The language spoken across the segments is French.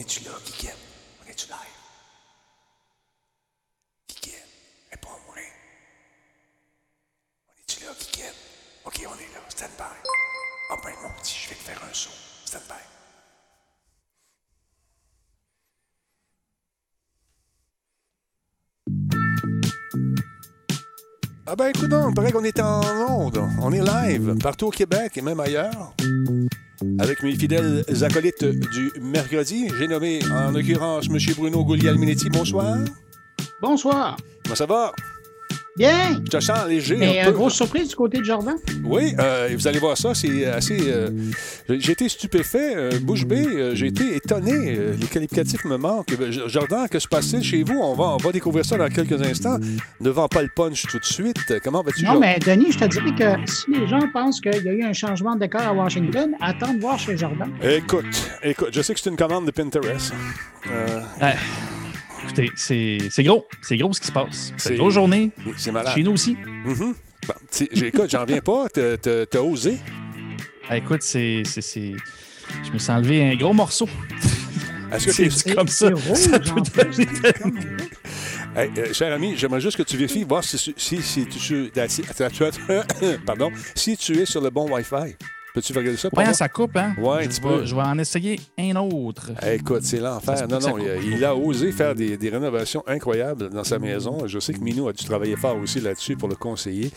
est-tu là, Guiguette? On est-tu live? Guiguette, réponds-moi. On est-tu là, Guiguette? OK, on est là. Stand by. Ah ben, mon petit, je vais te faire un saut. Stand by. Ah ben écoute il paraît qu'on est en onde. On est live partout au Québec et même ailleurs. Avec mes fidèles acolytes du mercredi, j'ai nommé en l'occurrence M. Bruno Gouliel-Minetti. Bonsoir. Bonsoir. Comment ça va? Bien. Je te sens léger. Mais un euh, grosse surprise du côté de Jordan. Oui, euh, vous allez voir ça, c'est assez. euh, j'ai été stupéfait, euh, bouche bée, euh, j'ai été étonné. euh, les qualificatifs me manquent. Jordan, que se passe-t-il chez vous? On va, on va découvrir ça dans quelques instants. Ne vends pas le punch tout de suite. Comment vas-tu, Non, Jordan? mais Denis, je te dirais que si les gens pensent qu'il y a eu un changement de décor à Washington, attends de voir chez Jordan. Écoute, écoute, je sais que c'est une commande de Pinterest. Écoutez, c'est c'est gros. C'est gros ce qui se passe. C'est- une grosse journée. c'est malade. Chez nous aussi. Mhm. Bon, tu sais, j'ai- écoute, j'en reviens pas. T'as- osé. Ah, écoute, c'est. c'est- c'est- Je me suis enlevé un gros morceau. Est-ce que C'est c'est comme ça. Rouge. Hey, euh, cher ami, j'aimerais juste que tu vérifies, voir si, si, si, si tu, si- pardon, si tu es sur le bon Wi-Fi. Peux-tu regarder ça? pour Ouais, moi? ça coupe, hein? Ouais, un je, petit vais, peu. je vais en essayer un autre. Écoute, c'est l'enfer. Non, non, il a, coupe. il a osé faire des, des rénovations incroyables dans sa maison. Je sais que Minou a dû travailler fort aussi là-dessus pour le conseiller.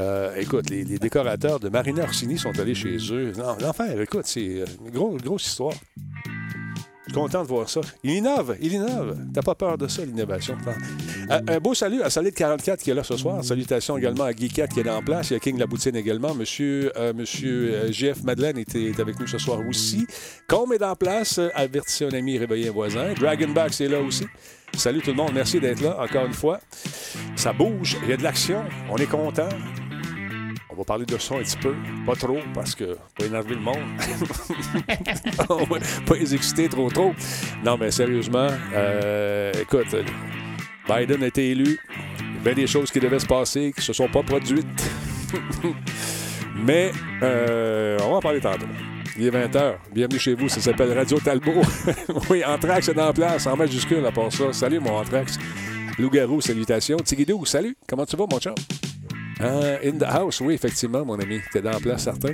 Euh, écoute, les, les décorateurs de Marina Orsini sont allés chez eux. Non, l'enfer, écoute, c'est euh, une grosse, grosse histoire. Content de voir ça. Il innove, il innove. T'as pas peur de ça, l'innovation. Euh, un beau salut à Solide 44 qui est là ce soir. Salutations également à Guy 4 qui est là en place. Il y a King Laboutine également. Monsieur, euh, monsieur euh, Madeleine était, est avec nous ce soir aussi. Combe est en place. Avertissez un ami, réveillez un voisin. Dragonback, c'est là aussi. Salut tout le monde. Merci d'être là encore une fois. Ça bouge. Il y a de l'action. On est content. On va parler de ça un petit peu. Pas trop, parce que pas énerver le monde. On va pas les exciter trop trop. Non, mais sérieusement, euh, écoute, Biden a été élu. Il y a bien des choses qui devaient se passer qui ne se sont pas produites. mais euh, on va en parler tantôt. Il est 20h. Bienvenue chez vous. Ça s'appelle Radio Talbot. oui, Anthrax est en place, en majuscule à part ça. Salut, mon Anthrax. Loup-garou, salutations. Tigidou, salut. Comment tu vas, mon chum? Euh, in the house, oui, effectivement, mon ami. T'es dans la place, certain.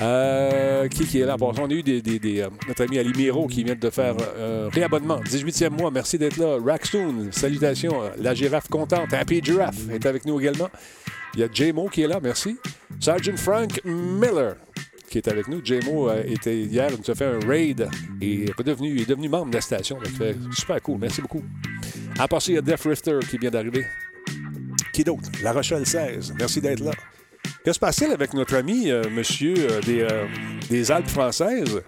Euh, qui, est là? Bon, on a eu des, euh, notre ami Ali Miro qui vient de faire euh, réabonnement. 18e mois, merci d'être là. Rackstone, salutations. La girafe contente. Happy Giraffe est avec nous également. Il y a J-Mo qui est là, merci. Sergeant Frank Miller qui est avec nous. J-Mo était hier, il nous a fait un raid et est est devenu membre de la station. Donc, super cool, merci beaucoup. À part ça, il y a Def Rifter qui vient d'arriver. Qui d'autre? La Rochelle 16. Merci d'être là. Que se passe-t-il avec notre ami, euh, monsieur euh, des, euh, des Alpes françaises,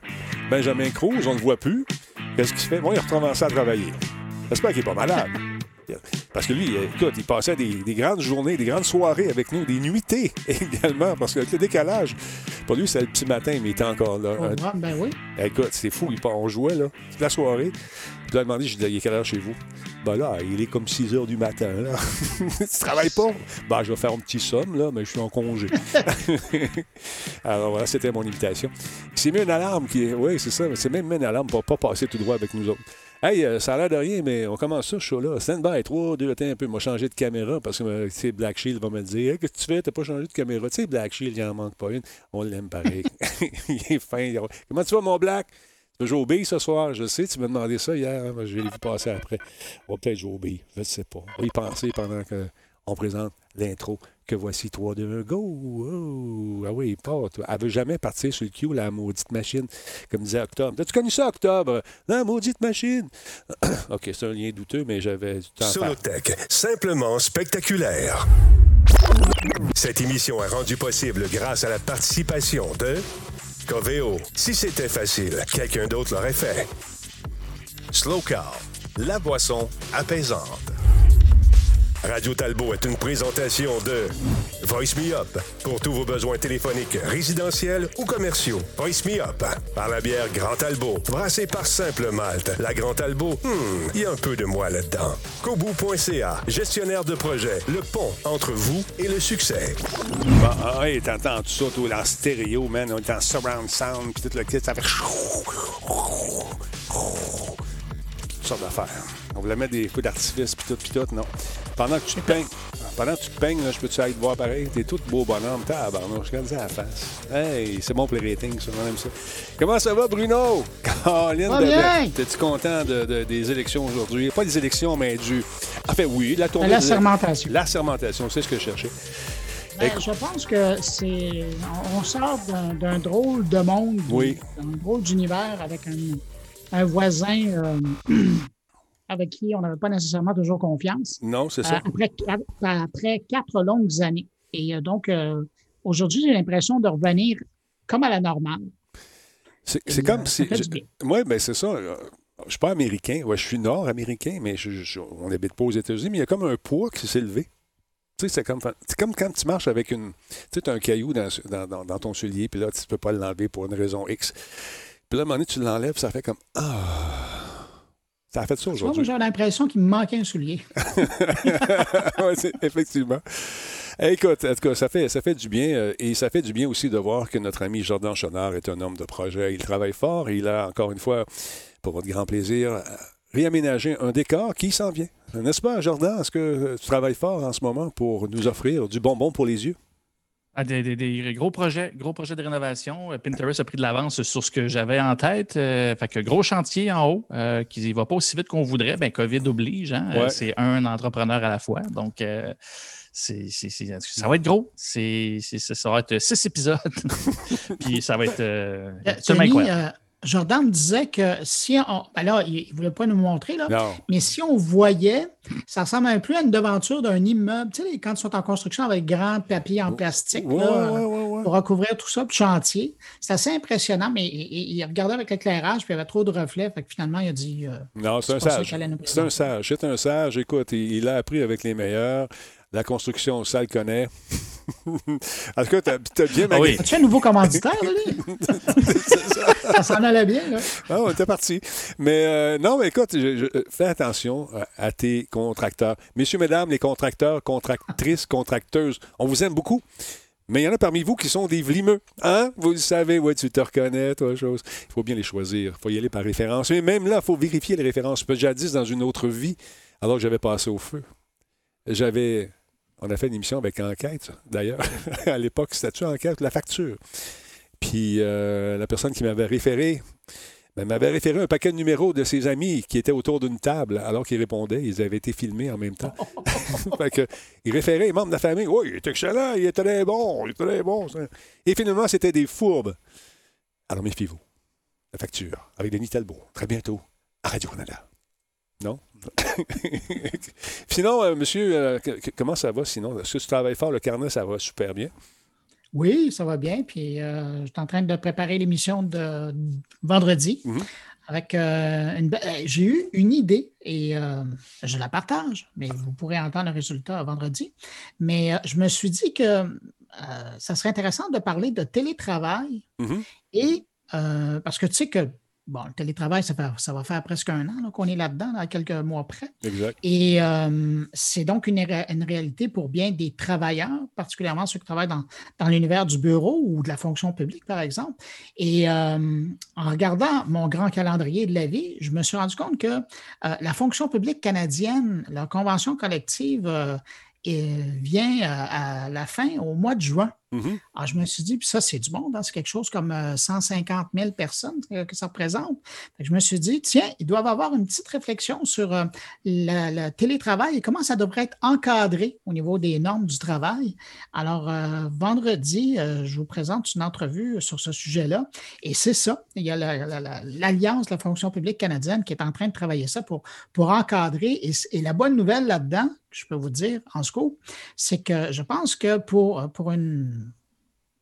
Benjamin Cruz? On ne le voit plus. Qu'est-ce qu'il fait? Bon, il a recommencé à travailler. J'espère qu'il n'est pas malade. Parce que lui, euh, écoute, il passait des, des grandes journées, des grandes soirées avec nous, des nuitées également, parce qu'avec le décalage, pour lui, c'est le petit matin, mais il était encore là. Oh, ah, ben oui. Écoute, c'est fou. il- On jouait, là, toute la soirée. Je lui ai demandé, j'ai dit, il est quelle heure chez vous? Ben là, il est comme 6 heures du matin, là. tu travailles pas? Ben, je vais faire un petit somme, là, mais je suis en congé. Alors voilà, c'était mon invitation. Il s'est mis une alarme qui est. Oui, c'est ça. C'est même une alarme pour pas passer tout droit avec nous autres. Hey, euh, ça a l'air de rien, mais on commence ça, ce show-là. Stand by, 3, 2, attends un peu. Moi, changer de caméra parce que, euh, tu sais, Black Shield va me dire Hey, Qu'est-ce que tu fais? T'as pas changé de caméra? Tu sais, Black Shield, il en manque pas une. On l'aime pareil. il est fin. il- Comment tu vas, mon Black? Tu veux jouer au billes ce soir? Je sais, tu m'as demandé ça hier. hein, Je vais vu passer après. On va peut-être jouer au billes. Je ne sais pas. On va y penser pendant qu'on présente l'intro. Que voici 3, 2, 1, go! Oh! Ah oui, il part. Elle veut jamais partir sur le cue, la maudite machine, comme disait Octobre. As-tu connu ça, Octobre? La maudite machine! OK, c'est un lien douteux, mais j'avais du temps. Solotech, simplement spectaculaire. Cette émission est rendue possible grâce à la participation de Coveo. Si c'était facile, quelqu'un d'autre l'aurait fait. Slow Car, la boisson apaisante. Radio Talbot est une présentation de Voice Me Up pour tous vos besoins téléphoniques résidentiels ou commerciaux. Voice Me Up par la bière Grand Talbot, brassée par Simple Malte. La Grand Talbot, hmm, il y a un peu de moi là-dedans. Kobu.ca, gestionnaire de projet, le pont entre vous et le succès. Bon, ah, hey, t'entends tout ça, tout en stéréo, man. On est surround sound, puis tout le kit, ça fait. Toutes sortes d'affaires. On voulait mettre des feux d'artifice, puis tout, puis tout, non. Pendant que tu te peignes, pendant que tu te peignes, là, je peux-tu aller te voir pareil? T'es tout beau bonhomme, tabarnouche, regarde ça à la face. Hey, c'est bon pour les ratings, ça, on aime ça. Comment ça va, Bruno? Caroline de bien? T'es-tu content de- de- des élections aujourd'hui? Pas des élections, mais du... En fait, oui, la tournée... La sermentation. La sermentation, c'est ce que je cherchais. Ben, je pense que c'est. On, sort d'un- d'un drôle de monde, Oui. d'un drôle d'univers avec un, un voisin euh, avec qui on n'avait pas nécessairement toujours confiance. Non, c'est Euh, ça. après, après quatre longues années. Et euh, donc, aujourd'hui, j'ai l'impression de revenir comme à la normale. C'est comme si... Oui, ben c'est ça. Je suis pas américain. Ouais, je suis nord-américain, mais je, je- on n'habite pas aux États-Unis. Mais il y a comme un poids qui s'est levé. Tu sais, c'est comme, c'est comme quand tu marches avec une. Tu sais, tu as un caillou dans, dans- dans- dans ton soulier, puis là, tu ne peux pas l'enlever pour une raison X. Puis là, à un moment donné, tu l'enlèves, ça fait comme. Ah! Ça a fait ça aujourd'hui. j'ai l'impression qu'il me manquait un soulier. Effectivement. Écoute, en tout cas, ça fait, ça fait du bien euh, et ça fait du bien aussi de voir que notre ami Jordan Chonard est un homme de projet. Il travaille fort et il a, encore une fois, pour votre grand plaisir, réaménagé un décor qui s'en vient. N'est-ce pas, Jordan? Est-ce que euh, tu travailles fort en ce moment pour nous offrir du bonbon pour les yeux? Ah, des, des- des gros projets, gros projets de rénovation. Euh, Pinterest a pris de l'avance sur ce que j'avais en tête. Euh, fait que gros chantier en haut, euh, qui ne va pas aussi vite qu'on voudrait. Ben, COVID oblige. hein. Ouais. C'est un entrepreneur à la fois. Donc, euh, c'est, c'est- c'est- ça va être gros. Ça va être six épisodes. Puis ça va être Tony, incroyable. Jordan disait que si on. Ben là, il ne voulait pas nous montrer, là, Non. mais si on voyait, ça ressemble un peu à une devanture d'un immeuble. Tu sais, quand ils sont en construction avec grand papier en plastique Ouais, là, ouais, ouais, ouais. pour recouvrir tout ça, puis chantier. C'est assez impressionnant, mais il, regardait avec l'éclairage, puis il y avait trop de reflets. Fait que finalement, il a dit. euh, Non, c'est un sage. C'est un sage. C'est un sage. Écoute, il, il a appris avec les meilleurs. La construction, ça le connaît. En tout cas, t'as as bien Ah oui. As-tu un nouveau commanditaire, là, lui? ça s'en allait bien, là. Ah, on était parti. Mais euh, non, mais écoute, je- je- fais attention euh, à tes contracteurs. Messieurs, mesdames, les contracteurs, contractrices, contracteuses, on vous aime beaucoup. Mais il y en a parmi vous qui sont des vlimeux. Hein? Vous le savez, ouais, tu te reconnais, toi, chose. Il faut bien les choisir. Il faut y aller par référence. Mais même là, il faut vérifier les références. Parce que Jadis, dans une autre vie, alors que j'avais passé au feu, j'avais. On a fait une émission avec Enquête, d'ailleurs. à l'époque, c'était-tu Enquête? La facture? Puis euh, la personne qui m'avait référé ben, m'avait référé un paquet de numéros de ses amis qui étaient autour d'une table alors qu'ils répondaient. Ils avaient été filmés en même temps. fait que, il référait les membres de la famille. Oui, il est excellent, il était très bon, il était très bon. Et finalement, c'était des fourbes. Alors méfiez-vous. La facture avec Denis Talbot. Très bientôt à Radio-Canada. Non? sinon, euh, monsieur, euh, comment ça va sinon? Est-ce que tu travailles fort? Le carnet, ça va super bien? Oui, ça va bien. Puis euh, je suis en train de préparer l'émission de vendredi. Mhm. Avec une j'ai eu une idée et je la partage, mais vous pourrez entendre le résultat vendredi. Mais je me suis dit que ça serait intéressant de parler de télétravail Mhm. et euh, parce que tu sais que bon, le télétravail, ça, fait- ça va faire presque un an qu'on est là-dedans, là, à quelques mois près. Exact. Et euh, c'est donc une, ré- une réalité pour bien des travailleurs, particulièrement ceux qui travaillent dans, dans l'univers du bureau ou de la fonction publique, par exemple. Et euh, en regardant mon grand calendrier de la vie, je me suis rendu compte que euh, la fonction publique canadienne, la convention collective, vient à la fin au mois de juin. Mhm. Alors, je me suis dit, puis ça, c'est du monde, hein, c'est quelque chose comme euh, 150 000 personnes euh, que ça représente. Je me suis dit, tiens, ils doivent avoir une petite réflexion sur euh, le, télétravail et comment ça devrait être encadré au niveau des normes du travail. Alors, euh, vendredi, euh, je vous présente une entrevue sur ce sujet-là. Et c'est ça, il y a la- la- l'Alliance de la fonction publique canadienne qui est en train de travailler ça pour, pour encadrer. Et, la bonne nouvelle là-dedans, je peux vous dire en scoop, c'est que je pense que pour, pour une,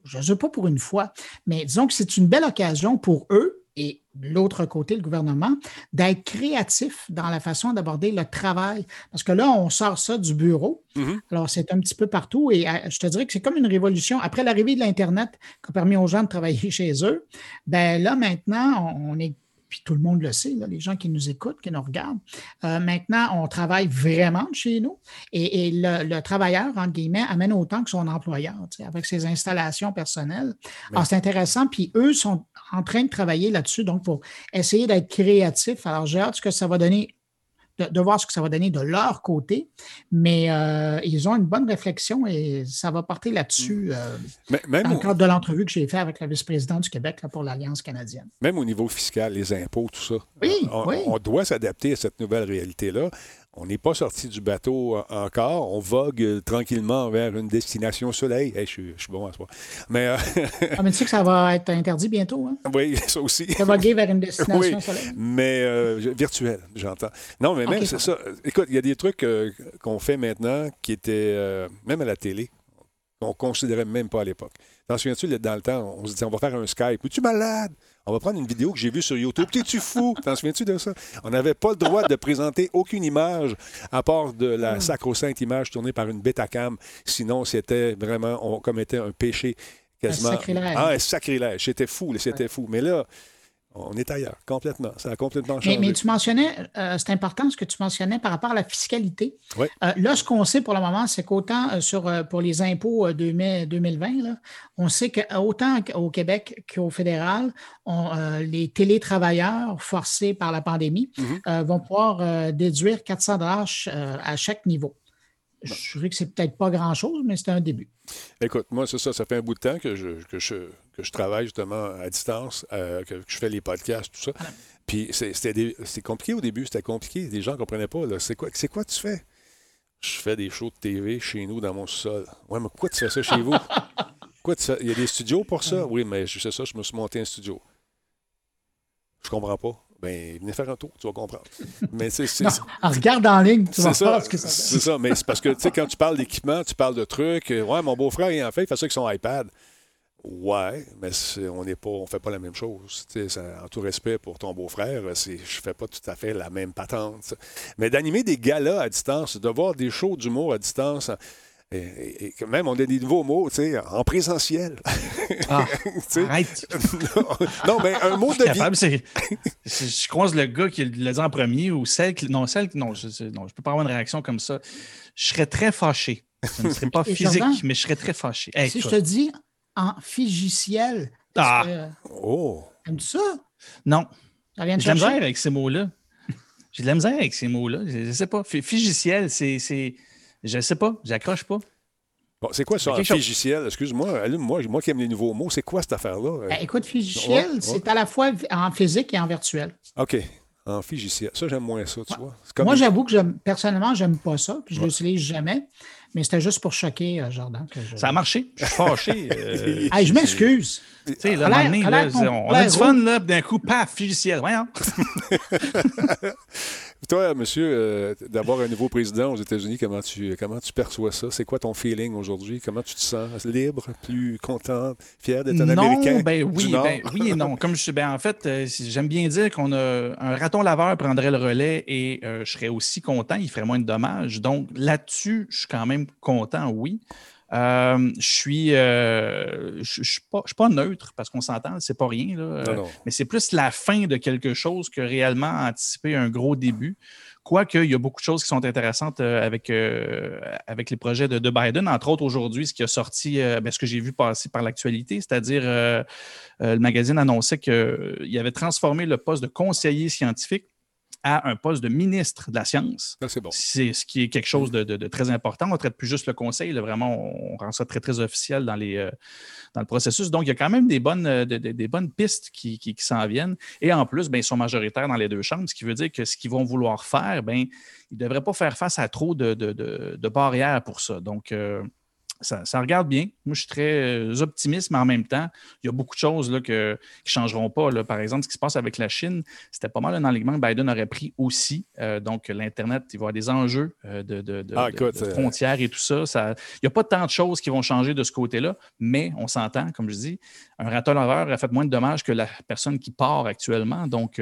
je ne sais pas pour une fois, mais disons que c'est une belle occasion pour eux et l'autre côté, le gouvernement, d'être créatifs dans la façon d'aborder le travail. Parce que là, on sort ça du bureau. Mhm. Alors, c'est un petit peu partout et euh, je te dirais que c'est comme une révolution. Après l'arrivée de l'Internet qui a permis aux gens de travailler chez eux, ben là, maintenant, on est puis tout le monde le sait, là, les gens qui nous écoutent, qui nous regardent. Euh, maintenant, on travaille vraiment de chez nous et, et le, le travailleur, entre guillemets, amène autant que son employeur, tu sais, avec ses installations personnelles. Alors, c'est intéressant. Puis eux sont en train de travailler là-dessus, donc pour essayer d'être créatif. Alors, j'ai hâte ce que ça va donner de, voir ce que ça va donner de leur côté, mais euh, ils ont une bonne réflexion et ça va porter là-dessus mm. euh, dans le cadre de l'entrevue que j'ai fait avec la vice-présidente du Québec pour l'Alliance canadienne. Même au niveau fiscal, les impôts, tout ça. Oui, on doit s'adapter à cette nouvelle réalité-là. On n'est pas sorti du bateau euh, encore. On vogue euh, tranquillement vers une destination soleil. je, suis, bon à ce Mais, euh, ah, mais tu sais que ça va être interdit bientôt. Hein? Oui, ça aussi. Ça voguer vers une destination soleil. Mais virtuel, j'entends. Non, mais même, c'est ça. Écoute, il y a des trucs qu'on fait maintenant qui étaient, même à la télé, qu'on ne considérait même pas à l'époque. T'en souviens-tu, dans le temps, on se disait, on va faire un Skype. Es-tu malade? On va prendre une vidéo que j'ai vue sur YouTube. T'es-tu fou? T'en souviens-tu de ça? On n'avait pas le droit de présenter aucune image à part de la hmm. sacro-sainte image tournée par une bêta-cam. Sinon, c'était vraiment, on commettait un péché quasiment. Un sacrilège. Ah, un sacrilège. C'était fou, c'était fou. Mais là, on est ailleurs, complètement. Ça a complètement changé. Mais, tu mentionnais, euh, c'est important ce que tu mentionnais par rapport à la fiscalité. Oui. Euh, là, ce qu'on sait pour le moment, c'est qu'autant euh, sur, pour les impôts de mai 2020, on sait qu'autant au Québec qu'au fédéral, les télétravailleurs forcés par la pandémie mm-hmm. vont pouvoir déduire 400 dollars à chaque niveau. Je dirais que c'est peut-être pas grand-chose, mais c'est un début. Écoute, moi, c'est ça. Ça fait un bout de temps que je, que je, que je travaille justement à distance, euh, que, je fais les podcasts, tout ça. Puis c'était compliqué au début. C'était compliqué. Les gens ne comprenaient pas. C'est quoi, quoi tu fais? Je fais des shows de TV chez nous dans mon sol. Ouais, mais pourquoi tu fais ça chez vous? Quoi, Il y a des studios pour ça? Oui, mais je sais ça, je me suis monté un studio. Je comprends pas ben venez faire un tour, tu vas comprendre. Mais c'est regarde en ligne, tu vas voir ce que ça C'est ça, mais c'est parce que tu sais quand tu parles d'équipement, tu parles de trucs. Euh, ouais, mon beau-frère il en fait, il fait ça avec son iPad. Ouais, mais on n'est pas, on fait pas la même chose. en tout respect pour ton beau-frère, je fais pas tout à fait la même patente. Mais d'animer des galas à distance, de voir des shows d'humour à distance, et, même, on a des nouveaux mots, tu sais, en présentiel. Ah, arrête. non, mais un mot de vie. je croise le gars qui l'a dit en premier ou celle qui... Non, celle Non, je ne peux pas avoir une réaction comme ça. Je serais très fâché. Ce ne serait pas physique, mais je serais très fâché. si je te dis en figiciel. Ah! oh! Aimes-tu ça? Non. J'ai de la misère avec ces mots-là. J'ai de la misère avec ces mots-là. Je ne sais pas. Figiciel, c'est je ne sais pas, j'accroche pas. Bon, c'est quoi ça, en figiciel? Excuse-moi, allume-moi, moi qui aime les nouveaux mots, c'est quoi cette affaire-là? Ben, écoute, figiciel, c'est à la fois en physique et en virtuel. OK. En figiciel. Ça, j'aime moins ça, tu vois. Moi, j'avoue que personnellement, j'aime pas ça, puis je ne l'utilise jamais. Mais c'était juste pour choquer euh, Jordan. Ça a marché. Je suis fâché. Euh, je m'excuse. Tu sais, là, on, a du fun, là, d'un coup, paf, figiciel. Voyons. Toi, monsieur, euh, d'avoir un nouveau président aux États-Unis, comment tu, comment tu perçois ça? C'est quoi ton feeling aujourd'hui? Comment tu te sens? Libre, plus content, fier d'être un Américain? Ben oui, ben, oui et non. Comme je suis, ben, en fait, euh, j'aime bien dire qu'on a un raton laveur prendrait le relais et euh, je serais aussi content, il ferait moins de dommages. Donc là-dessus, je suis quand même content, oui. Euh, je suis, euh, je, suis pas, neutre parce qu'on s'entend, c'est pas rien. Euh, mais c'est plus la fin de quelque chose que réellement anticiper un gros début. Quoique, il y a beaucoup de choses qui sont intéressantes avec, avec les projets de, Biden, entre autres aujourd'hui, ce qui a sorti, ben, ce que j'ai vu passer par l'actualité, c'est-à-dire le magazine annonçait qu'il avait transformé le poste de conseiller scientifique à un poste de ministre de la science. c'est ce qui est quelque chose de, très important. On ne traite plus juste le conseil, vraiment, on rend ça très, très officiel dans, les, euh, dans le processus. Donc, il y a quand même des bonnes, euh, des bonnes pistes qui, qui, s'en viennent. Et en plus, ben, ils sont majoritaires dans les deux chambres, ce qui veut dire que ce qu'ils vont vouloir faire, ben, ils ne devraient pas faire face à trop de, barrières pour ça. Donc, ça, regarde bien. Moi, je suis très euh, optimiste, mais en même temps, il y a beaucoup de choses là, que, qui ne changeront pas. Là. Par exemple, ce qui se passe avec la Chine, c'était pas mal un enlignement que Biden aurait pris aussi. Euh, donc, l'Internet, il va y avoir des enjeux euh, de, ah, frontières et tout ça. ça il n'y a pas tant de choses qui vont changer de ce côté-là, mais on s'entend, comme je dis, un raton laveur a fait moins de dommages que la personne qui part actuellement. Donc,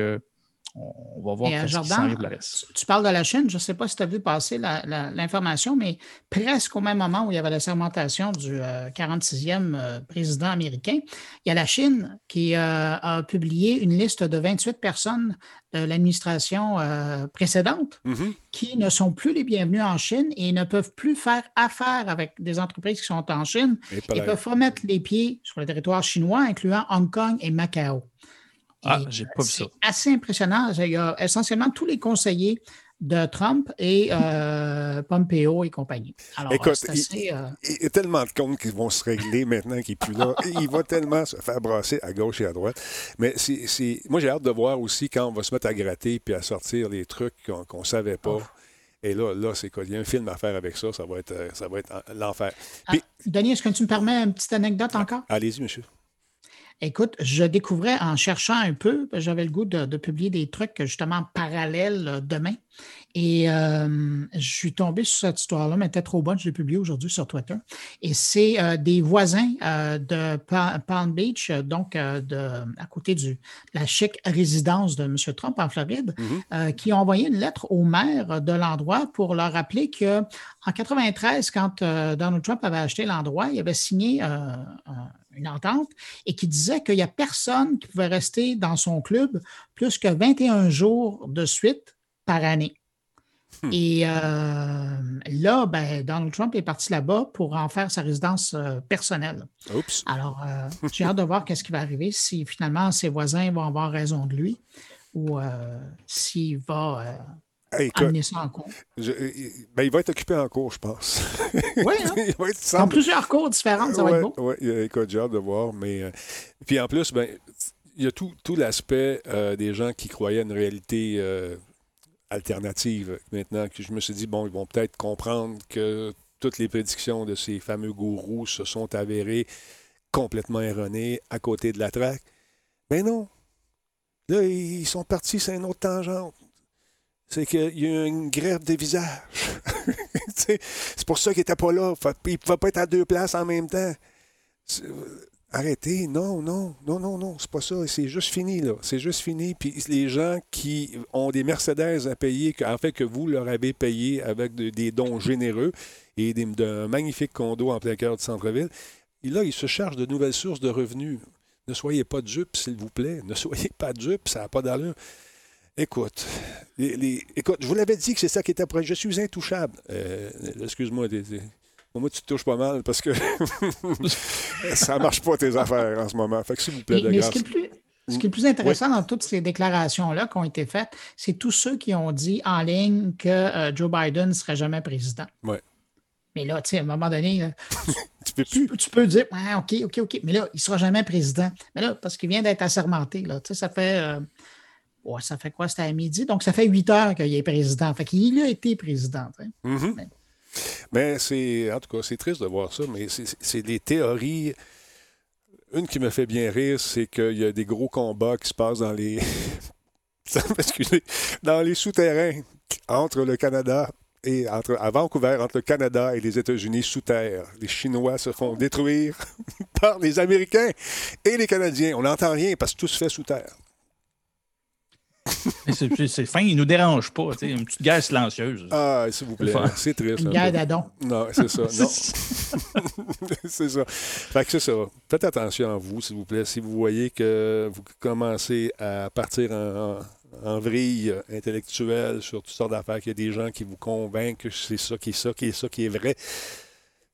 on va voir euh, qui le reste. Tu parles de la Chine, je ne sais pas si tu as vu passer l'information, mais presque au même moment où il y avait la sermentation du euh, 46e euh, président américain, il y a la Chine qui euh, a publié une liste de 28 personnes de l'administration euh, précédente Mhm. qui ne sont plus les bienvenus en Chine et ne peuvent plus faire affaire avec des entreprises qui sont en Chine Et et peuvent pas mettre les pieds sur le territoire chinois, incluant Hong Kong et Macao. Ah, j'ai pas vu c'est ça. assez impressionnant. Il y a essentiellement tous les conseillers de Trump et euh, Pompeo et compagnie. Alors, Écoute, c'est assez. euh, Il y a tellement de comptes qui vont se régler maintenant qu'il n'est plus là. Il va tellement se faire brasser à gauche et à droite. Mais c'est, c'est- moi, j'ai hâte de voir aussi quand on va se mettre à gratter puis à sortir les trucs qu'on ne savait pas. Et là, là c'est quoi? Il y a un film à faire avec ça. Ça va être, euh, ça va être l'enfer. Puis, ah, Denis, est-ce que tu me permets une petite anecdote encore? allez-y, monsieur. Écoute, je découvrais en cherchant un peu, j'avais le goût de, de publier des trucs justement parallèles euh, demain. Et euh, je suis tombé sur cette histoire-là, mais elle était trop bonne, je l'ai publiée aujourd'hui sur Twitter. Et c'est euh, des voisins euh, de Pa- Palm Beach, donc de, à côté de la chic résidence de M. Trump en Floride, Mhm. euh, qui ont envoyé une lettre au maire de l'endroit pour leur rappeler que en 93, quand Donald Trump avait acheté l'endroit, il avait signé un- une entente et qui disait qu'il n'y a personne qui pouvait rester dans son club plus que 21 jours de suite par année. Et euh, là, ben, Donald Trump est parti là-bas pour en faire sa résidence euh, personnelle. Oups. Alors, euh, j'ai hâte de voir qu'est-ce qui va arriver, si finalement ses voisins vont avoir raison de lui ou s'il va Hey, écoute, amener ça en cours. je- ben, il va être occupé en cours, je pense. Oui, hein? il va être Dans semble- plusieurs cours différentes, ça va être beau. Oui, écoute, j'ai hâte de voir. Mais, euh, puis en plus, ben, il y a tout, tout l'aspect euh, des gens qui croyaient à une réalité euh, alternative maintenant, que je me suis dit, bon, ils vont peut-être comprendre que toutes les prédictions de ces fameux gourous se sont avérées complètement erronées à côté de la traque. Mais non. Là, ils sont partis sur une autre tangente. C'est qu'il y a une grève des visages. C'est pour ça qu'il n'était pas là. Il ne pouvait pas être à deux places en même temps. Euh, Arrêtez, non, non, non, non, non, c'est pas ça. C'est juste fini, là. C'est juste fini. Puis les gens qui ont des Mercedes à payer, en fait, que vous leur avez payé avec de- des dons généreux et d'un magnifique condo en plein cœur du centre-ville, là, ils se chargent de nouvelles sources de revenus. Ne soyez pas dupes, s'il vous plaît. Ne soyez pas dupes, ça n'a pas d'allure. Écoute, les- les- écoute, je vous l'avais dit que c'est ça qui était après. Je suis intouchable. Euh, Excuse-moi, t'es- t'es- moi, tu te touches pas mal parce que ça marche pas tes affaires en ce moment. Fait que s'il vous plaît, Mais, de mais grâce. ce, qui est le plus, ce qui est le plus intéressant dans toutes ces déclarations-là qui ont été faites, c'est tous ceux qui ont dit en ligne que euh, Joe Biden ne serait jamais président. Ouais. Mais là, tu sais, à un moment donné, là, Tu peux plus. tu peux dire, ouais, OK, OK, OK, mais là, il ne sera jamais président. Mais là, parce qu'il vient d'être assermenté, là, tu sais, ça fait. euh, ça fait quoi? C'était à midi. Donc, ça fait huit heures qu'il est président. Fait qu'il a été président. Mhm. Ouais. Mais c'est, en tout cas, c'est triste de voir ça, mais c'est, des théories. Une qui me fait bien rire, c'est qu'il y a des gros combats qui se passent dans les. Excusez, dans les souterrains entre le Canada et entre, à Vancouver, entre le Canada et les États-Unis sous terre. Les Chinois se font détruire par les Américains et les Canadiens. On n'entend rien parce que tout se fait sous terre. C'est c'est- c'est fin, il ne nous dérange pas. Une petite guerre silencieuse. Ah, s'il vous plaît, Enfin. c'est triste. Une un guerre d'adon. Non, c'est ça. Non. c'est ça. Fait que c'est ça. Faites attention à vous, s'il vous plaît. Si vous voyez que vous commencez à partir en, en- en vrille intellectuelle sur toutes sortes d'affaires, qu'il y a des gens qui vous convainquent que c'est ça qui est ça, qui est ça, qui est vrai,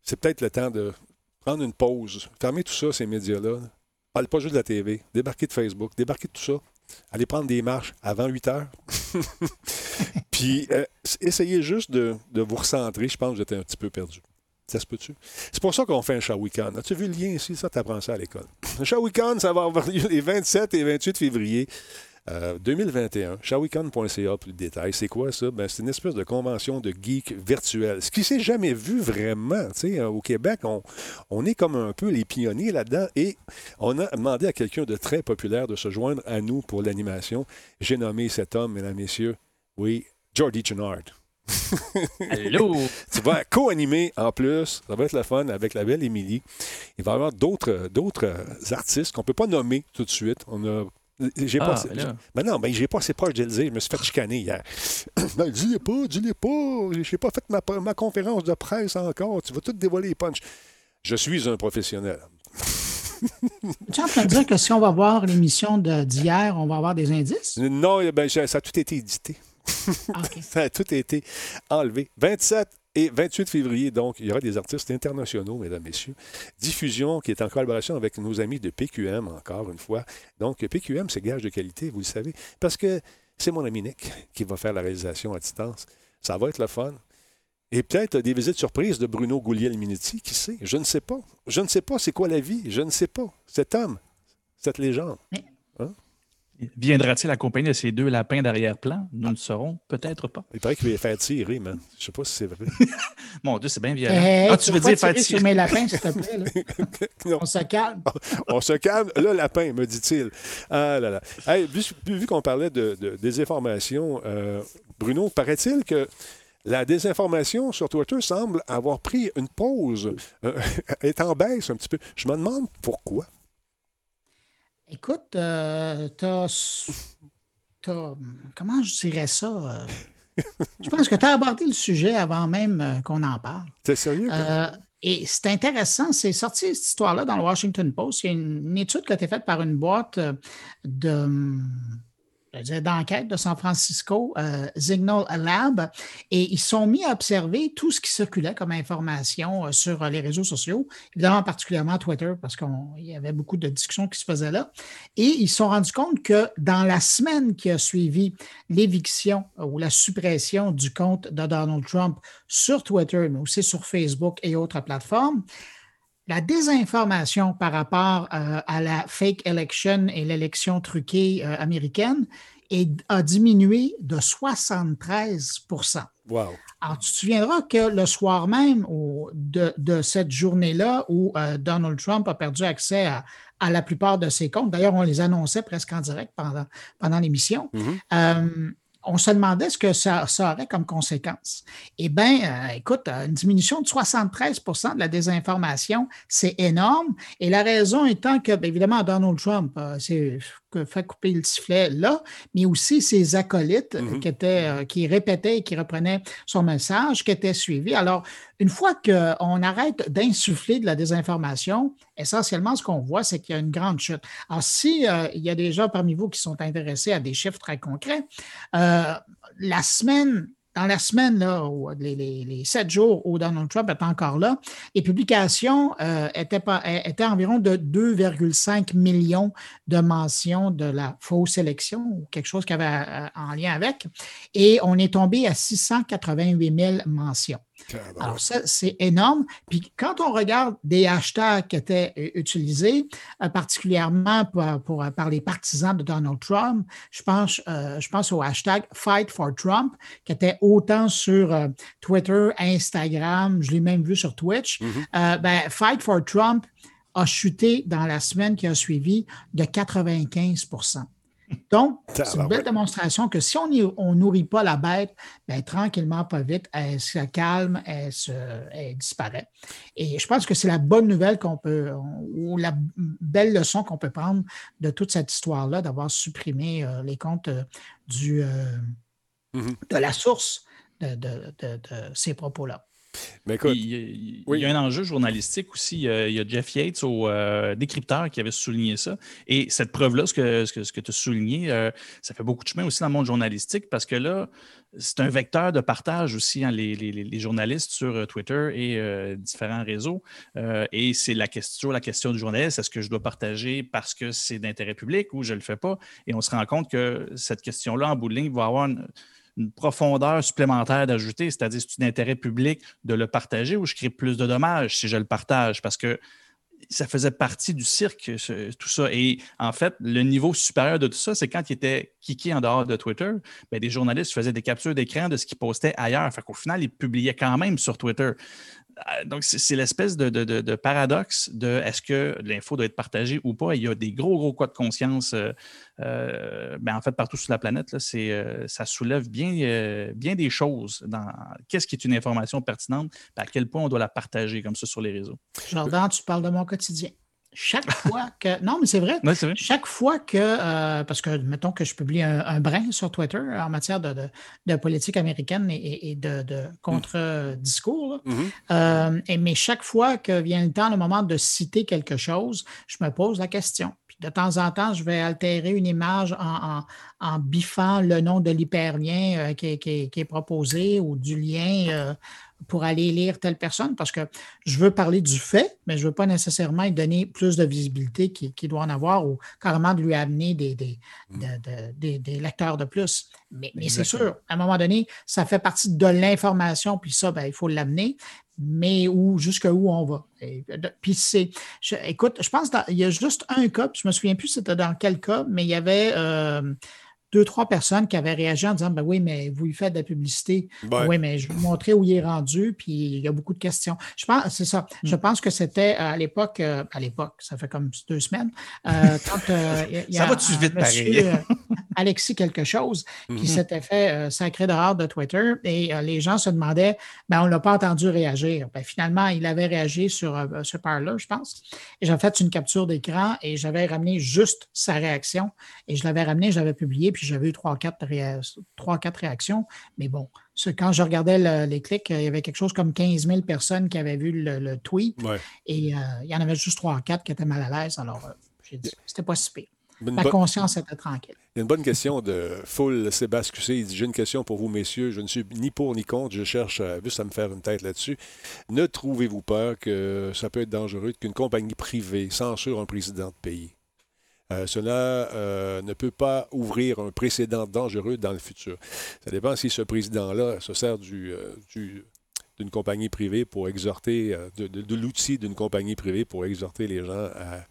c'est peut-être le temps de prendre une pause. Fermez tout ça, ces médias-là. Parlez pas juste de la TV. Débarquez de Facebook. Débarquez de tout ça. Allez prendre des marches avant 8 heures. Puis euh, essayez juste de, de vous recentrer. Je pense que j'étais un petit peu perdu. Ça se peut-tu? C'est pour ça qu'on fait un Shawikan. As-tu vu le lien ici? Ça, tu apprends ça à l'école. Le Shawikan, ça va avoir lieu les 27 et 28 février euh, 2021. Shawikan.ca pour le détail. C'est quoi ça? Ben, c'est une espèce de convention de geek virtuel. Ce qui s'est jamais vu vraiment. Tu sais, euh, au Québec, on, on est comme un peu les pionniers là-dedans et on a demandé à quelqu'un de très populaire de se joindre à nous pour l'animation. J'ai nommé cet homme, mesdames, messieurs, oui, Jordy Chenard. Allô? Tu vas co-animer en plus. Ça va être le fun avec la belle Émilie. Il va y avoir d'autres, d'autres artistes qu'on ne peut pas nommer tout de suite. On a J'ai Ah, pas, assez- ben mais non, mais j'ai pas assez proche de le dire. Je me suis fait chicaner hier. non, dis-le pas, dis-le pas. J'ai pas fait ma, ma conférence de presse encore. Tu vas tout dévoiler les punchs. Je suis un professionnel. Tu es en train de dire que si on va voir l'émission de- d'hier, on va avoir des indices? Non, eh ben, ça a tout été édité. Ah. Ça a tout été enlevé. 27 et 28 février, donc, il y aura des artistes internationaux, mesdames, messieurs. Diffusion qui est en collaboration avec nos amis de PQM, encore une fois. Donc, PQM, c'est gage de qualité, vous le savez, parce que c'est mon ami Nick qui va faire la réalisation à distance. Ça va être le fun. Et peut-être des visites surprises de Bruno Gouliel-Minetti, qui sait? Je ne sais pas. Je ne sais pas c'est quoi la vie. Je ne sais pas. Cet homme, cette légende. Viendra-t-il accompagné de ces deux lapins d'arrière-plan? Nous ne le saurons peut-être pas. Il paraît qu'il va les faire tirer, man. Je ne sais pas si c'est vrai. Mon Dieu, c'est bien violent. Hey, ah, tu veux dire faire tirer sur mes lapins, s'il te plaît. là. On se calme. On se calme. Le lapin, me dit-il. Ah là là. Hey, vu vu qu'on parlait de, de désinformation, euh, Bruno, paraît-il que la désinformation sur Twitter semble avoir pris une pause, euh, est en baisse un petit peu. Je me demande pourquoi. Écoute, euh, t'as, t'as- Comment je dirais ça? euh, je pense que tu as abordé le sujet avant même euh, qu'on en parle. T'es sérieux? Euh, et c'est intéressant, c'est sorti cette histoire-là dans le Washington Post. Il y a une, une étude qui a été faite par une boîte de, hum, d'enquête de San Francisco, euh, Signal Lab, et ils sont mis à observer tout ce qui circulait comme information euh, sur euh, les réseaux sociaux, évidemment particulièrement Twitter, parce qu'il y avait beaucoup de discussions qui se faisaient là. Et ils se sont rendus compte que dans la semaine qui a suivi l'éviction euh, ou la suppression du compte de Donald Trump sur Twitter, mais aussi sur Facebook et autres plateformes, la désinformation par rapport euh, à la fake election et l'élection truquée euh, américaine est- a diminué de 73% Wow. alors, tu te souviendras que le soir même au- de, de cette journée-là où euh, Donald Trump a perdu accès à, à la plupart de ses comptes, d'ailleurs, on les annonçait presque en direct pendant, pendant l'émission, Mhm. Euh, on se demandait ce que ça, aurait comme conséquence. Eh bien, écoute, une diminution de 73% de la désinformation, c'est énorme. Et la raison étant que, évidemment, Donald Trump euh, s'est fait couper le sifflet là, mais aussi ses acolytes qui, étaient, euh, qui répétaient et qui reprenaient son message, qui étaient suivis. Alors, une fois qu'on arrête d'insuffler de la désinformation, essentiellement, ce qu'on voit, c'est qu'il y a une grande chute. Alors, si euh, il y a des gens parmi vous qui sont intéressés à des chiffres très concrets, euh, la semaine, dans la semaine, où les, sept jours où Donald Trump est encore là, les publications euh, étaient, étaient environ de 2,5 millions de mentions de la fausse élection ou quelque chose qui avait euh, en lien avec. Et on est tombé à 688 000 mentions. Alors, ça, c'est énorme. Puis quand on regarde des hashtags qui étaient euh, utilisés, euh, particulièrement pour, pour- par les partisans de Donald Trump, je pense, euh, je pense au hashtag Fight for Trump, qui était autant sur euh, Twitter, Instagram, je l'ai même vu sur Twitch. Euh, ben, Fight for Trump a chuté dans la semaine qui a suivi de 95 donc, c'est une belle démonstration que si on ne nourrit pas la bête, ben, tranquillement, pas vite, elle se calme, elle, se, elle disparaît. Et je pense que c'est la bonne nouvelle qu'on peut, ou la belle leçon qu'on peut prendre de toute cette histoire-là, d'avoir supprimé euh, les comptes euh, du, euh, Mhm. de la source de, de- de- de ces propos-là. Mais écoute, Il, il- Oui. il y a un enjeu journalistique aussi. Il y a, il y a Jeff Yates au euh, décrypteur qui avait souligné ça. Et cette preuve-là, ce que, ce que, ce que tu as souligné, euh, ça fait beaucoup de chemin aussi dans le monde journalistique parce que là, c'est un vecteur de partage aussi, hein, les, les- les- les journalistes sur euh, Twitter et euh, différents réseaux. Euh, et c'est la question, la question du journaliste, est-ce que je dois partager parce que c'est d'intérêt public ou je ne le fais pas? Et on se rend compte que cette question-là, en bout de ligne, va avoir une, une profondeur supplémentaire d'ajouter, c'est-à-dire c'est d'intérêt public de le partager ou je crée plus de dommages si je le partage parce que ça faisait partie du cirque, tout ça. Et en fait, le niveau supérieur de tout ça, c'est quand il était kické en dehors de Twitter, ben, des journalistes faisaient des captures d'écran de ce qu'ils postaient ailleurs. Fait qu'au final, ils publiaient quand même sur Twitter. Euh, Donc, c'est l'espèce de, de- de- paradoxe de est-ce que l'info doit être partagée ou pas? Il y a des gros, gros cas de conscience, euh, euh, ben, en fait, partout sur la planète. Là, euh, ça soulève bien, euh, bien des choses dans qu'est-ce qui est une information pertinente, à quel point on doit la partager comme ça sur les réseaux. Jordan, tu parles de mon quotidien. Chaque fois que. Non, mais c'est vrai. Chaque fois que. Euh, parce que, mettons que je publie un, brin sur Twitter en matière de, politique américaine et, de, contre-discours. Mm-hmm. Euh, mais chaque fois que vient le temps, le moment de citer quelque chose, je me pose la question. Puis de temps en temps, je vais altérer une image en, biffant le nom de l'hyperlien euh, qui, est proposé ou du lien pour aller lire telle personne parce que je veux parler du fait, mais je ne veux pas nécessairement lui donner plus de visibilité qu'il doit en avoir ou carrément de lui amener des, des, mm. lecteurs de plus. Mais, c'est sûr, à un moment donné, ça fait partie de l'information, puis ça, ben, il faut l'amener mais où jusqu'où on va. puis c'est, écoute, je pense qu'il y a juste un cas, je ne me souviens plus c'était dans quel cas, mais il y avait euh, deux, trois personnes qui avaient réagi en disant ben oui, mais vous lui faites de la publicité. Oui, mais je vais vous montrer où il est rendu, puis il y a beaucoup de questions. Je pense, c'est ça. Je hmm. pense que c'était euh, à l'époque, euh, à l'époque, ça fait comme deux semaines. Euh, quand, ça va-tu vite pareil? Alexis quelque chose qui mm-hmm. s'était fait sacré dehors de Twitter et les gens se demandaient ben, on ne l'a pas entendu réagir. Ben, finalement, il avait réagi sur ce Parler, je pense. Et j'ai fait une capture d'écran et j'avais ramené juste sa réaction et je l'avais ramené, j'avais publié, puis j'avais eu trois, quatre, trois, quatre réactions. Mais bon, quand je regardais les clics, il y avait quelque chose comme 15 000 personnes qui avaient vu le, tweet. Et euh, il y en avait juste trois, quatre qui étaient mal à l'aise. Alors, euh, j'ai dit, c'était pas si pire. Ma conscience était tranquille. Il y a une bonne question de Full Sébastien. Il dit J'ai une question pour vous, messieurs. Je ne suis ni pour ni contre. Je cherche juste à me faire une tête là-dessus. Ne trouvez-vous pas que ça peut être dangereux qu'une compagnie privée censure un président de pays? Euh, cela euh, ne peut pas ouvrir un précédent dangereux dans le futur. Ça dépend si ce président-là se sert euh, d'une compagnie privée pour exhorter, de, l'outil d'une compagnie privée pour exhorter les gens à,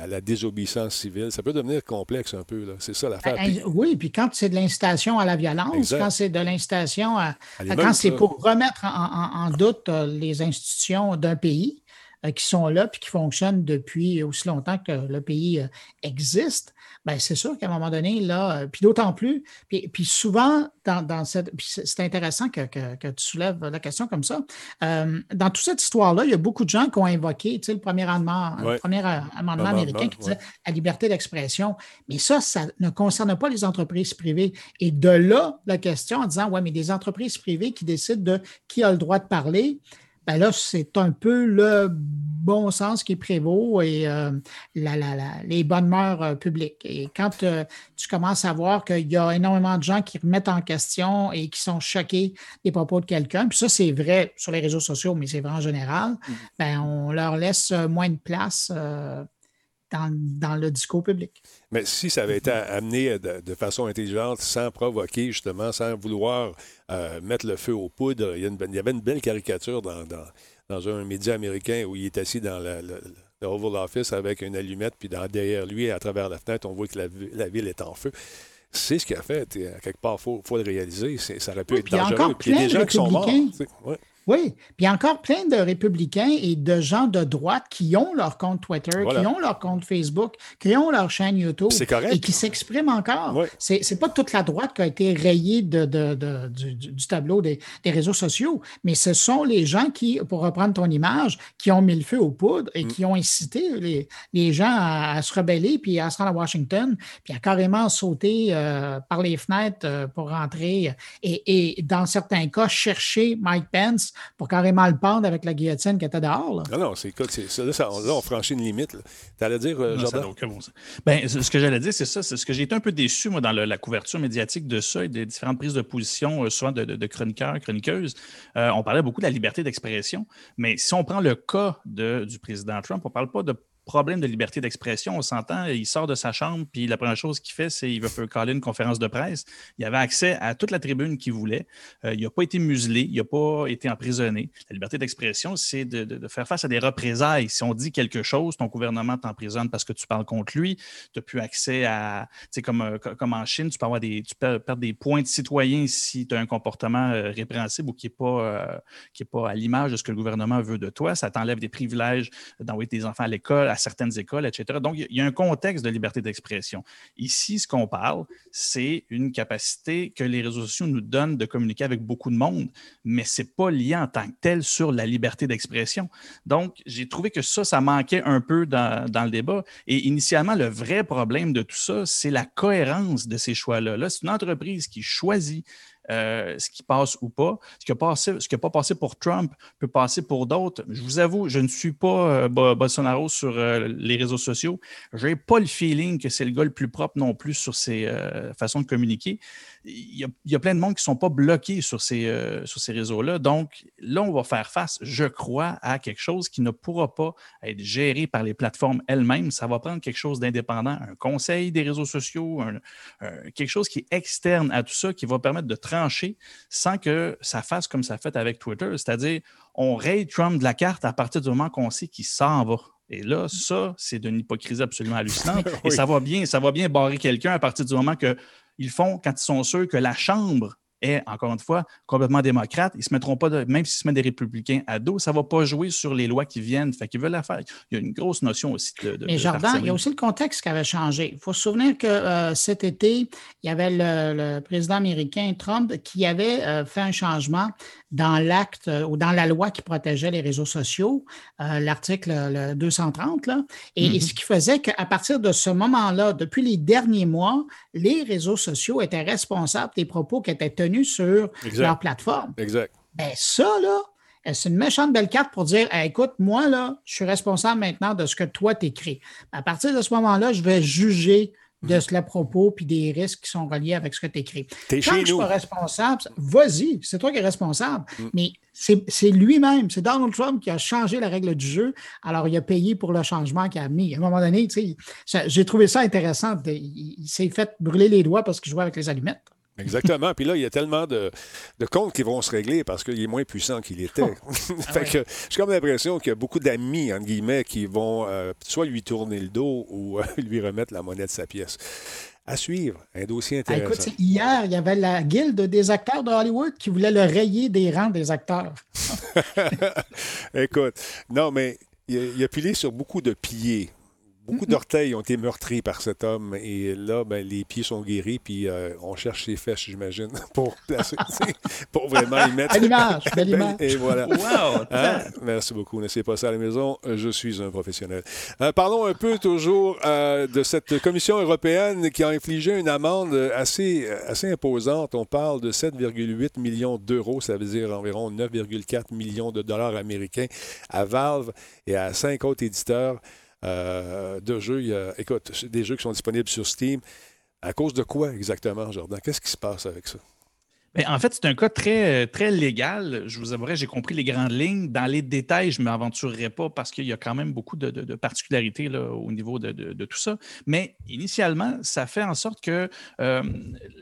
à la désobéissance civile. Ça peut devenir complexe un peu. C'est ça l'affaire. Ben, oui, puis quand c'est de l'incitation à la violence, quand c'est de l'incitation à, quand c'est pour remettre en doute les institutions d'un pays, euh, qui sont là puis qui fonctionnent depuis aussi longtemps que le pays euh, existe, bien, c'est sûr qu'à un moment donné, là, euh, puis d'autant plus, puis, puis souvent, dans, cette. c'est intéressant que, tu soulèves la question comme ça. dans toute cette histoire-là, il y a beaucoup de gens qui ont invoqué le premier amendement, premier amendement américain qui disait la liberté d'expression. Mais ça, ça ne concerne pas les entreprises privées. Et de là, la question en disant, ouais, mais des entreprises privées qui décident de qui a le droit de parler, ben là, c'est un peu le bon sens qui prévaut et euh, les bonnes mœurs euh, publiques. Et quand euh, tu commences à voir qu'il y a énormément de gens qui remettent en question et qui sont choqués des propos de quelqu'un, puis ça, c'est vrai sur les réseaux sociaux, mais c'est vrai en général, mm. ben, on leur laisse moins de place dans, le discours public. Mais si ça avait été amené de, façon intelligente, sans provoquer, justement, sans vouloir euh, mettre le feu aux poudres, il y, avait une belle caricature dans, dans, un média américain où il est assis dans le, Oval Office avec une allumette, puis derrière lui, à travers la fenêtre, on voit que la, ville est en feu c'est ce qu'il a fait. quelque part, il faut, faut, le réaliser. Ça aurait pu être dangereux. Puis il y a des gens qui sont morts. Oui, puis il y a encore plein de républicains et de gens de droite qui ont leur compte Twitter, qui ont leur compte Facebook, qui ont leur chaîne YouTube et qui s'expriment encore. Ce C'est pas toute la droite qui a été rayée de, du, tableau des, réseaux sociaux, mais ce sont les gens qui, pour reprendre ton image, qui ont mis le feu aux poudres et mm. qui ont incité les, gens à, se rebeller puis à se rendre à Washington, puis à carrément sauter euh, par les fenêtres euh, pour rentrer et, et dans certains cas, chercher Mike Pence pour carrément le pendre avec la guillotine qui était dehors. Non, non, c'est ça, là, on franchit une limite. Tu allais dire, euh, Jordan? ben, ce que j'allais dire, c'est ça. C'est ce que j'ai été un peu déçu, moi, dans la couverture médiatique de ça et des différentes prises de position, euh, souvent de, chroniqueurs, chroniqueuses. Euh, on parlait beaucoup de la liberté d'expression, mais si on prend le cas du président Trump, on ne parle pas de problème de liberté d'expression. On s'entend, il sort de sa chambre, puis la première chose qu'il fait, c'est qu'il veut caler une conférence de presse. Il avait accès à toute la tribune qu'il voulait. Euh, il n'a pas été muselé, il n'a pas été emprisonné. La liberté d'expression, c'est de, faire face à des représailles. Si on dit quelque chose, ton gouvernement t'emprisonne parce que tu parles contre lui. Tu n'as plus accès à, tu comme, euh, comme en Chine, tu peux des, perdre des points de citoyen si tu as un comportement euh, répréhensible ou qui n'est pas, pas à l'image de ce que le gouvernement veut de toi. Ça t'enlève des privilèges d'envoyer tes enfants à l'école, certaines écoles, etc. Donc, il y a un contexte de liberté d'expression. Ici, ce qu'on parle, c'est une capacité que les réseaux sociaux nous donnent de communiquer avec beaucoup de monde, mais ce n'est pas lié en tant que tel sur la liberté d'expression. Donc, j'ai trouvé que ça, ça manquait un peu dans, dans, le débat. Et initialement, le vrai problème de tout ça, c'est la cohérence de ces choix-là. Là, c'est une entreprise qui choisit euh, ce qui passe ou pas. Ce qui n'a pas passé pour Trump peut passer pour d'autres. Je vous avoue, je ne suis pas euh, Bolsonaro sur euh, les réseaux sociaux. Je n'ai pas le feeling que c'est le gars le plus propre non plus sur ses façons de communiquer. Il y, a, plein de monde qui ne sont pas bloqués sur ces, sur ces réseaux-là. Donc, là, on va faire face, je crois, à quelque chose qui ne pourra pas être géré par les plateformes elles-mêmes. Ça va prendre quelque chose d'indépendant, un conseil des réseaux sociaux, quelque chose qui est externe à tout ça, qui va permettre de sans que ça fasse comme ça fait avec Twitter, c'est-à-dire on raye Trump de la carte à partir du moment qu'on sait qu'il s'en va. Et là, ça, c'est d'une hypocrisie absolument hallucinante. Et ça va bien, ça va bien barrer quelqu'un à partir du moment qu'ils font, quand ils sont sûrs que la Chambre est, encore une fois, complètement démocrate. Ils se mettront pas, de, même s'ils se mettent des républicains à dos, ça ne va pas jouer sur les lois qui viennent. Fait qu'ils veulent la faire. Il y a une grosse notion aussi de. Mais Jardin, il y a aussi le contexte qui avait changé. Il faut se souvenir que euh, cet été, il y avait le, président américain Trump qui avait euh, fait un changement dans l'acte euh, ou dans la loi qui protégeait les réseaux sociaux, l'article 230, là, et, mm-hmm. ce qui faisait qu'à partir de ce moment-là, depuis les derniers mois, les réseaux sociaux étaient responsables des propos qui étaient tenus sur leur plateforme. Exact. Bien, ça, là, euh, c'est une méchante belle carte pour dire écoute, moi, là, je suis responsable maintenant de ce que toi t'écris. À partir de ce moment-là, je vais juger de ce propos puis des risques qui sont reliés avec ce que tu écris. Quand je suis pas responsable, vas-y, c'est toi qui es responsable. Mm. Mais c'est lui-même, c'est Donald Trump qui a changé la règle du jeu. Alors, il a payé pour le changement qu'il a mis. À un moment donné, j'ai trouvé ça intéressant. il s'est fait brûler les doigts parce qu'il jouait avec les allumettes. Exactement. Puis là, il y a tellement de, comptes qui vont se régler parce qu'il est moins puissant qu'il était. Oh. fait que j'ai comme l'impression qu'il y a beaucoup d'amis, entre guillemets, qui vont euh, soit lui tourner le dos ou euh, lui remettre la monnaie de sa pièce. À suivre, un dossier ah, intéressant. écoute, hier, il y avait la guilde des acteurs de Hollywood qui voulait le rayer des rangs des acteurs. écoute, non, mais il a, a pilé sur beaucoup de pieds Beaucoup d'orteils ont été meurtris par cet homme et là, ben, les pieds sont guéris, puis euh, on cherche ses fesses, j'imagine, pour placer, pour vraiment y mettre. Belle image, belle image. Et voilà. Hein? Merci beaucoup. N'essayez pas ça à la maison. Je suis un professionnel. Euh, parlons un peu toujours euh, de cette commission européenne qui a infligé une amende assez, assez imposante. On parle de 7,8 millions d'euros, ça veut dire environ 9,4 millions de dollars américains à Valve et à cinq autres éditeurs. Euh, de jeux. Écoute, des jeux qui sont disponibles sur Steam. À cause de quoi exactement, Jordan? Qu'est-ce qui se passe avec ça? Ben, en fait, c'est un cas très, très légal. Je vous avouerai, j'ai compris les grandes lignes. Dans les détails, je ne m'aventurerai pas parce qu'il y a quand même beaucoup de, particularités là, au niveau de, tout ça. Mais initialement, ça fait en sorte que euh,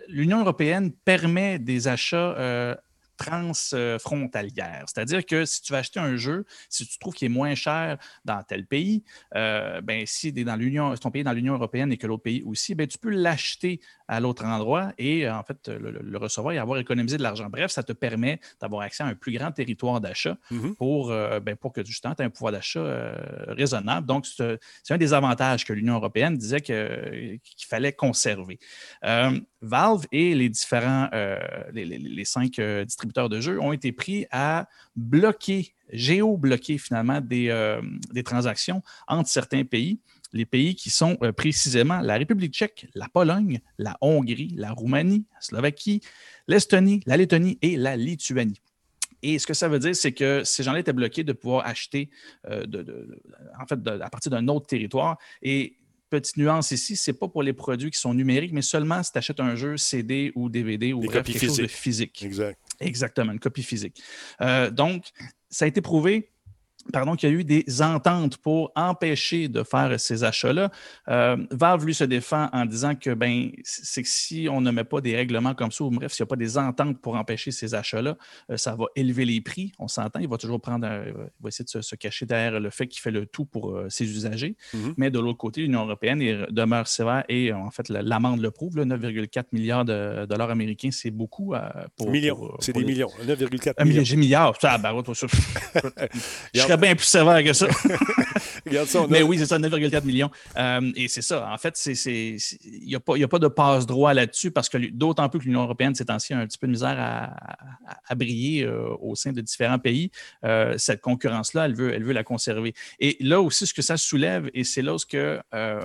l'Union européenne permet des achats euh, transfrontalière. C'est-à-dire que si tu vas acheter un jeu, si tu trouves qu'il est moins cher dans tel pays, euh, ben, si, dans l'Union, ton pays est dans l'Union européenne et que l'autre pays aussi, ben, tu peux l'acheter à l'autre endroit et en fait le, recevoir et avoir économisé de l'argent. Bref, ça te permet d'avoir accès à un plus grand territoire d'achat mm-hmm. pour, euh, ben, pour que justement tu aies un pouvoir d'achat euh, raisonnable. Donc, c'est un des avantages que l'Union européenne disait qu'il fallait conserver. Valve et les différents, les, les, cinq distributeurs de jeux ont été pris à bloquer, géo-bloquer finalement des, euh, des, transactions entre certains pays. Les pays qui sont euh, précisément la République tchèque, la Pologne, la Hongrie, la Roumanie, la Slovaquie, l'Estonie, la Lettonie et la Lituanie. Et ce que ça veut dire, c'est que ces gens-là étaient bloqués de pouvoir acheter euh, de, en fait, à partir d'un autre territoire. Et petite nuance ici, c'est pas pour les produits qui sont numériques, mais seulement si tu achètes un jeu CD ou DVD ou quelque chose de physique. Exact. Exactement, une copie physique. Euh, donc, ça a été prouvé pardon, qu'il y a eu des ententes pour empêcher de faire ces achats-là. Euh, Valve, lui, se défend en disant que ben, c'est que si on ne met pas des règlements comme ça, ou bref, s'il n'y a pas des ententes pour empêcher ces achats-là, euh, ça va élever les prix. On s'entend, il va toujours prendre, il va essayer de se, cacher derrière le fait qu'il fait le tout pour euh, ses usagers. Mm-hmm. Mais de l'autre côté, l'Union européenne demeure sévère et en fait, l'amende le prouve. 9,4 milliards de dollars américains, c'est beaucoup. pour, millions, c'est des millions. 9,4 millions. J'ai milliards. Ça, ben, serait bien plus sévère que ça. Mais oui, c'est ça, 9,4 millions. Euh, et c'est ça. En fait, il n'y a, pas- de passe-droit là-dessus parce que d'autant plus que l'Union européenne, ces temps-ci, a un petit peu de misère à, briller euh, au sein de différents pays. Euh, cette concurrence-là, elle veut, elle veut la conserver. Et là aussi, ce que ça soulève, et c'est là que,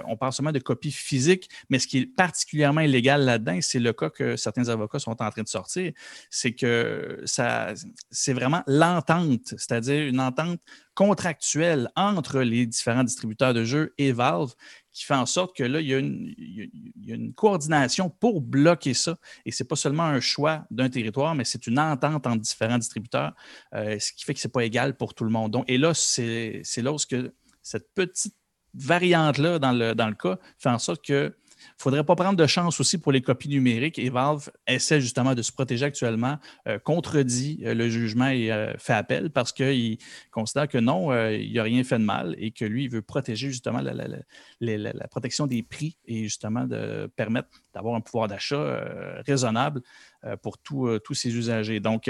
on parle seulement de copies physiques, mais ce qui est particulièrement illégal là-dedans, c'est le cas que certains avocats sont en train de sortir, c'est que ça, c'est vraiment l'entente, c'est-à-dire une entente contractuelle entre les différents distributeurs de jeux et Valve qui fait en sorte que là, il y a une, coordination pour bloquer ça. Et ce n'est pas seulement un choix d'un territoire, mais c'est une entente entre différents distributeurs, euh, ce qui fait que ce n'est pas égal pour tout le monde. Et là, c'est là où cette petite variante-là dans le, dans le cas fait en sorte que ne faudrait pas prendre de chance aussi pour les copies numériques et Valve essaie justement de se protéger actuellement, euh, contredit euh, le jugement et euh, fait appel parce qu'il considère que non, il n'a rien fait de mal et que lui, il veut protéger justement la, la- protection des prix et justement de permettre d'avoir un pouvoir d'achat raisonnable pour tous ses usagers. Donc,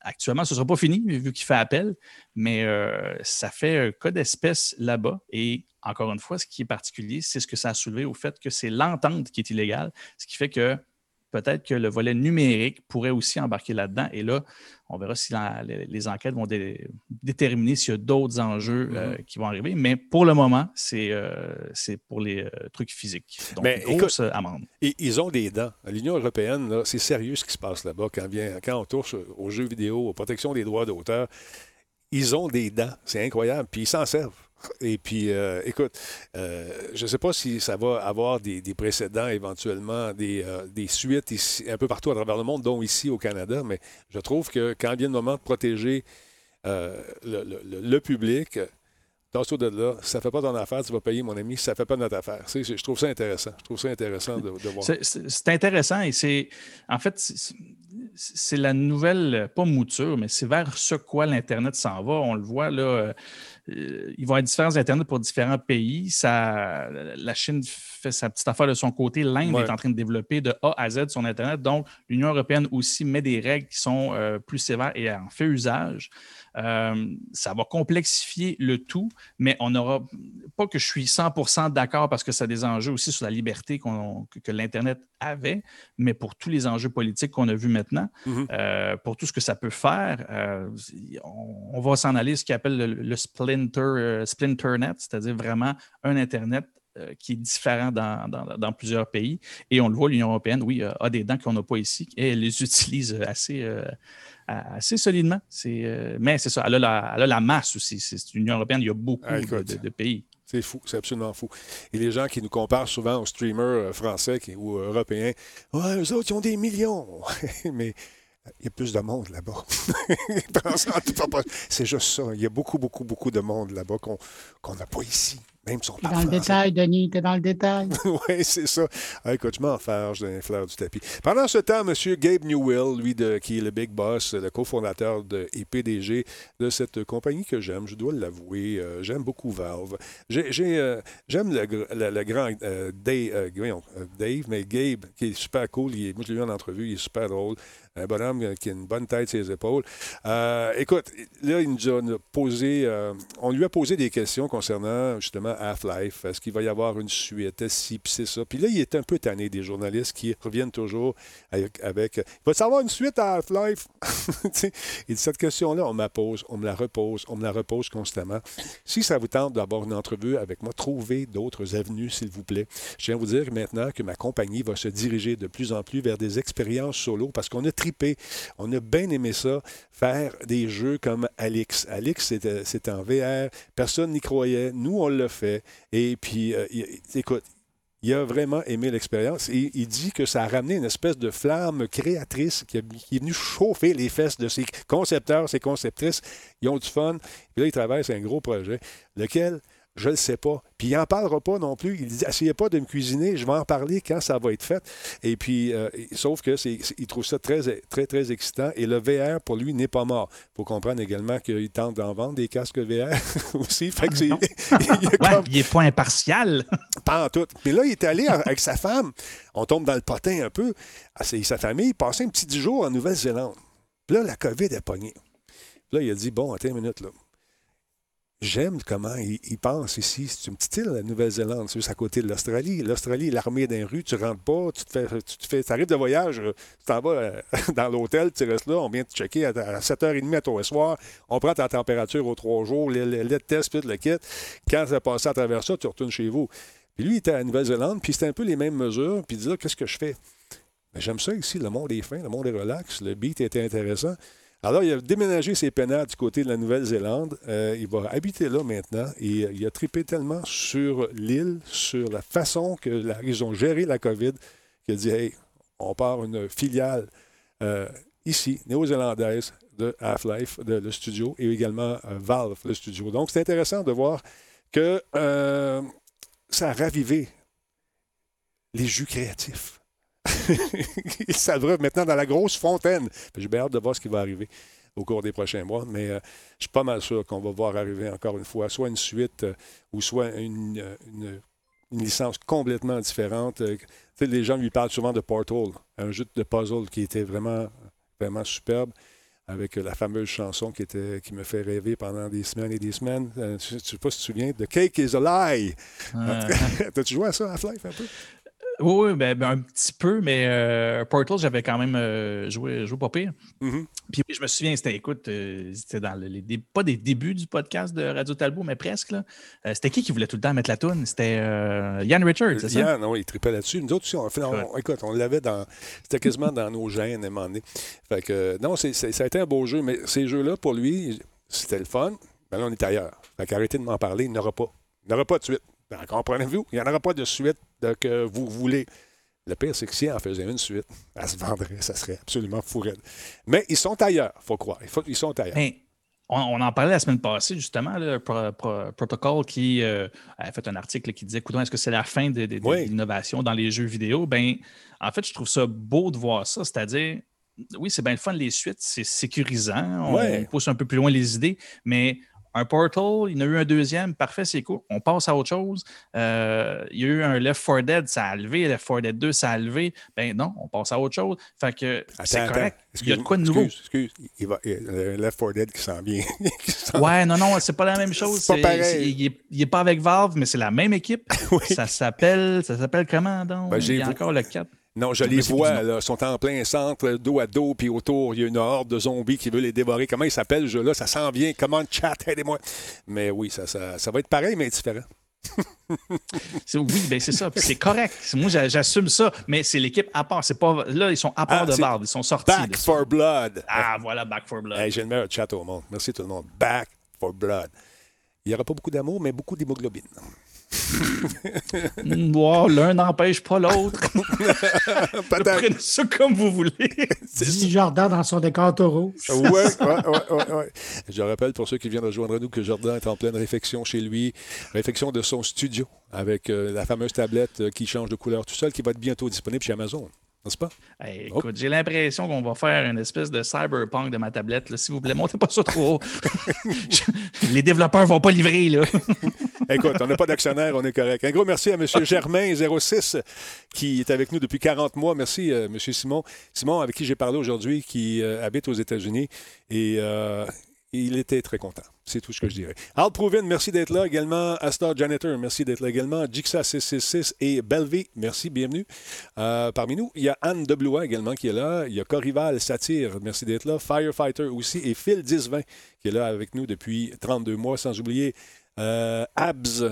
actuellement, ce ne sera pas fini vu qu'il fait appel, mais euh, ça fait un cas d'espèce là-bas. Et encore une fois, ce qui est particulier, c'est ce que ça a soulevé au fait que c'est l'entente qui est illégale, ce qui fait que peut-être que le volet numérique pourrait aussi embarquer là-dedans. Et là, on verra si la- les, les enquêtes vont dé- déterminer s'il y a d'autres enjeux euh, qui vont arriver. Mais pour le moment, c'est euh, pour les euh, trucs physiques. Donc, Mais grosse amende. Et ils ont des dents. À L'Union européenne, c'est sérieux ce qui se passe là-bas quand, vient, quand on touche aux jeux vidéo, aux protections des droits d'auteur. Ils ont des dents. C'est incroyable. Puis ils s'en servent. Et puis, euh, écoute, euh, je ne sais pas si ça va avoir des, précédents, éventuellement, des, euh, des suites ici, un peu partout à travers le monde, dont ici au Canada, mais je trouve que quand vient le moment de protéger le, public, Tasse-toi de là, ça ne fait pas ton affaire, tu vas payer, mon ami, ça ne fait pas notre affaire. Je trouve ça intéressant. Je trouve ça intéressant de, de voir. C'est intéressant et c'est. En fait, c'est- la nouvelle, pas mouture, mais c'est vers ce quoi l'Internet s'en va. On le voit là. euh, euh, il va y avoir différents Internet pour différents pays. Ça, la Chine fait sa petite affaire de son côté. L'Inde Ouais. est en train de développer de A à Z son Internet. Donc, l'Union européenne aussi met des règles qui sont euh, plus sévères et en fait usage. Euh, ça va complexifier le tout, mais on n'aura pas que je suis 100% d'accord parce que ça a des enjeux aussi sur la liberté qu'on- que, que l'Internet avait, mais pour tous les enjeux politiques qu'on a vus maintenant, Mhm. euh, pour tout ce que ça peut faire, euh, on, on va s'en aller ce qu'on appelle le, le splinter, euh, splinternet, c'est-à-dire vraiment un Internet qui est différent dans, dans- dans plusieurs pays. Et on le voit, l'Union européenne, oui, a- des dents qu'on n'a pas ici et elle les utilise assez, euh, assez solidement. Euh, mais c'est ça, elle a, la, elle a la masse aussi. C'est l'Union européenne, il y a beaucoup Ah, de pays. C'est fou, c'est absolument fou. Et les gens qui nous comparent souvent aux streamers euh, français ou européens, ouais, eux autres, ils ont des millions. Mais il y a plus de monde là-bas. C'est juste ça. Il y a beaucoup, beaucoup, beaucoup de monde là-bas qu'on n'a pas ici. Même dans le détail, Denis, t'es dans le détail. oui, c'est ça. Ah, écoute, je m'en farge d'un fleur du tapis. Pendant ce temps, M. Gabe Newell, lui, de, qui est le big boss, le cofondateur de, et PDG de cette compagnie que j'aime, je dois l'avouer, euh, j'aime beaucoup Valve. J'ai- j'ai, euh, J'aime le, le- le grand euh, Dave, euh, Dave, mais Gabe, qui est super cool. Il moi, je l'ai vu en entrevue, il est super drôle. Un bonhomme qui a une bonne tête sur ses épaules. Euh, écoute, là, il nous a posé, euh, on lui a posé des questions concernant justement Half-Life. Est-ce qu'il va y avoir une suite? Est-ce puis c'est ça? Puis là, il est un peu tanné des journalistes qui reviennent toujours avec. avec va t avoir une suite à Half-Life? Il dit, cette question-là, on me la pose, on me la repose, on me la repose constamment. Si ça vous tente d'avoir une entrevue avec moi, trouvez d'autres avenues, s'il vous plaît. Je tiens à vous dire maintenant que ma compagnie va se diriger de plus en plus vers des expériences solo parce qu'on a on a bien aimé ça, faire des jeux comme Alix. Alix, c'était c'était en VR, personne n'y croyait, nous, on l'a fait. Et puis, euh, écoute, il a vraiment aimé l'expérience il dit que ça a ramené une espèce de flamme créatrice qui, qui est venue chauffer les fesses de ses concepteurs, ses conceptrices. Ils ont du fun. Puis là, il travaille sur un gros projet, lequel? Je ne le sais pas. Puis il n'en parlera pas non plus. Il dit Essayez pas de me cuisiner, je vais en parler quand ça va être fait. Et puis, euh, sauf que c'est, c'est- il trouve ça très, très, très excitant. Et le VR, pour lui, n'est pas mort. Il faut comprendre également qu'il tente d'en vendre des casques VR aussi. Fait que c'est, non. il a Ouais, comme- il est pas impartial. pas en tout. Mais là, il est allé avec sa femme. On tombe dans le potin un peu. Ah, c'est sa famille. Passé un petit 10 jours en Nouvelle-Zélande. Puis là, la COVID est pognée. Puis là, il a dit Bon, attends une minute, là. J'aime comment ils, pensent ici. C'est une petite île, la Nouvelle-Zélande, c'est juste à côté de l'Australie. L'Australie, l'armée d'un rue, tu rentres pas, tu te fais, tu te fais, arrives de voyage, tu t'en vas euh, dans l'hôtel, tu restes là, on vient te checker à, 7h30 à ton soir, on prend ta température aux trois jours, les, les, tests, puis le kit. Quand ça passé à travers ça, tu retournes chez vous. Puis lui, il était à Nouvelle-Zélande, puis c'était un peu les mêmes mesures, puis il dit qu'est-ce que je fais? J'aime ça ici, le monde est fin, le monde est relax, le beat était intéressant. Alors, il a déménagé ses pénards du côté de la Nouvelle-Zélande. Euh, il va habiter là maintenant et euh, il a trippé tellement sur l'île, sur la façon qu'ils ont géré la COVID, qu'il a dit Hey, on part une filiale euh, ici, néo-zélandaise de Half-Life, de, le studio, et également Valve, le studio. Donc, c'est intéressant de voir que ça a ravivé les jus créatifs. il s'abreuve maintenant dans la grosse fontaine. J'ai bien hâte de voir ce qui va arriver au cours des prochains mois, mais euh, je suis pas mal sûr qu'on va voir arriver encore une fois soit une suite euh, ou soit une, euh, une, licence complètement différente. les gens lui parlent souvent de Portal, un jeu de puzzle qui était vraiment, vraiment superbe avec la fameuse chanson qui, était, qui me fait rêver pendant des semaines et des semaines. je ne sais pas si tu te souviens, The Cake is a Lie. T'as-tu joué à ça, à Half-Life, un peu? Oui, ben, ben, un petit peu, mais euh, Portal, j'avais quand même euh, joué, joué pas pire. Mm-hmm. Puis je me souviens, c'était, écoute, euh, c'était dans les, pas des débuts du podcast de Radio Talbot, mais presque. c'était qui qui voulait tout le temps mettre la toune? C'était Yann Richards, c'est ça? Yann, oui, il tripait là-dessus. Nous autres aussi, on, écoute, on l'avait dans. C'était quasiment dans nos gènes à un moment donné. Fait que, non, ça a été un beau jeu, mais ces jeux-là, pour lui, c'était le fun. Mais là, on est ailleurs. Fait qu'arrêtez de m'en parler, il n'y aura pas. Il n'y aura pas de suite. Ben, comprenez-vous? Il n'y en aura pas de suite que vous voulez. Le pire, c'est que si en faisait une suite, elle se vendrait, ça serait absolument fou Mais ils sont ailleurs, il faut croire. ils sont ailleurs. Ben, on, en parlait la semaine passée, justement, le protocole qui euh, a fait un article qui disait est-ce que c'est la fin de, l'innovation dans les jeux vidéo? Ben, en fait, je trouve ça beau de voir ça. C'est-à-dire, oui, c'est bien le fun, les suites, c'est sécurisant. on, pousse un peu plus loin les idées, mais un Portal, il y en a eu un deuxième, parfait, c'est cool. On passe à autre chose. Euh, il y a eu un Left 4 Dead, ça a levé. Left 4 Dead 2, ça a levé. Ben non, on passe à autre chose. Fait que c'est correct. il y a de quoi de nouveau. Excuse, il, va, il y a un Left 4 Dead qui sent bien. Ouais, non, non, c'est pas la même chose. C'est pas pareil. il, n'est est pas avec Valve, mais c'est la même équipe. Ça s'appelle, ça s'appelle comment donc? Ben, il y a encore le 4. Non, je les vois, là, sont en plein centre, dos à dos, puis autour, il y a une horde de zombies qui veut les dévorer. Comment il s'appelle ce jeu-là? Ça s'en vient. Comment chat, aidez-moi. Mais oui, ça, ça, ça va être pareil, mais différent. oui, ben c'est ça. C'est correct. Moi, j'assume ça. Mais c'est l'équipe à part. C'est pas là, ils sont à part ah, de Bard. Ils sont sortis. Back for Blood. Ah, voilà, Back for Blood. J'ai le meilleur chat au monde. Merci tout le monde. Back for Blood. Il n'y aura pas beaucoup d'amour, mais beaucoup d'hémoglobine. L'un n'empêche pas l'autre. Prenez ça comme vous voulez. Dis Jordan dans son décor taureau. Oui, ouais, ouais, ouais, Je rappelle pour ceux qui viennent rejoindre nous que Jordan est en pleine réflexion chez lui, réflexion de son studio avec euh, la fameuse tablette euh, qui change de couleur tout seul qui va être bientôt disponible chez Amazon pas? écoute, j'ai l'impression qu'on va faire une espèce de cyberpunk de ma tablette. S'il vous plaît, montez pas ça trop haut. Les développeurs vont pas livrer. Là. écoute, on n'a pas d'actionnaire, on est correct. Un gros merci à M. Germain06 qui est avec nous depuis 40 mois. Merci, euh, M. Simon. Simon, avec qui j'ai parlé aujourd'hui, qui euh, habite aux États-Unis. Et euh, il était très content. C'est tout ce que je dirais. Al Prouvin, merci d'être là également. Astor Janitor, merci d'être là également. Jixa666 et Belvy, merci, bienvenue. Euh, parmi nous, il y a Anne Deblois également qui est là. Il y a Corival Satire, merci d'être là. Firefighter aussi. Et Phil 1020 qui est là avec nous depuis 32 mois. Sans oublier euh, Abs.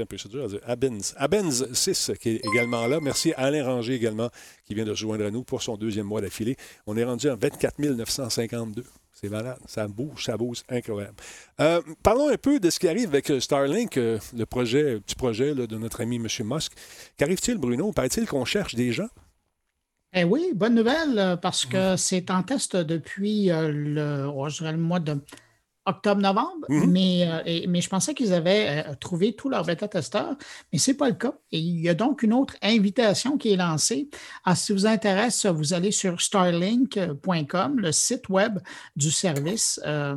Un peu dur à dire. Abens. Abens 6 qui est également là. Merci à Alain Ranger également qui vient de rejoindre à nous pour son deuxième mois d'affilée. On est rendu à 24 952. C'est malade. Ça bouge, ça bouge, incroyable. Euh, parlons un peu de ce qui arrive avec euh, Starlink, euh, le projet, petit projet de notre ami M. Musk. Qu'arrive-t-il, Bruno? Paraît-il qu'on cherche des gens? Eh oui, bonne nouvelle, parce que c'est en test depuis le, oh, le mois de octobre-novembre, mhm. mais, euh, mais je pensais qu'ils avaient euh, trouvé tous leurs bêta-testeurs, mais ce n'est pas le cas. Et il y a donc une autre invitation qui est lancée. Ah, si vous intéresse, vous allez sur starlink.com, le site web du service euh,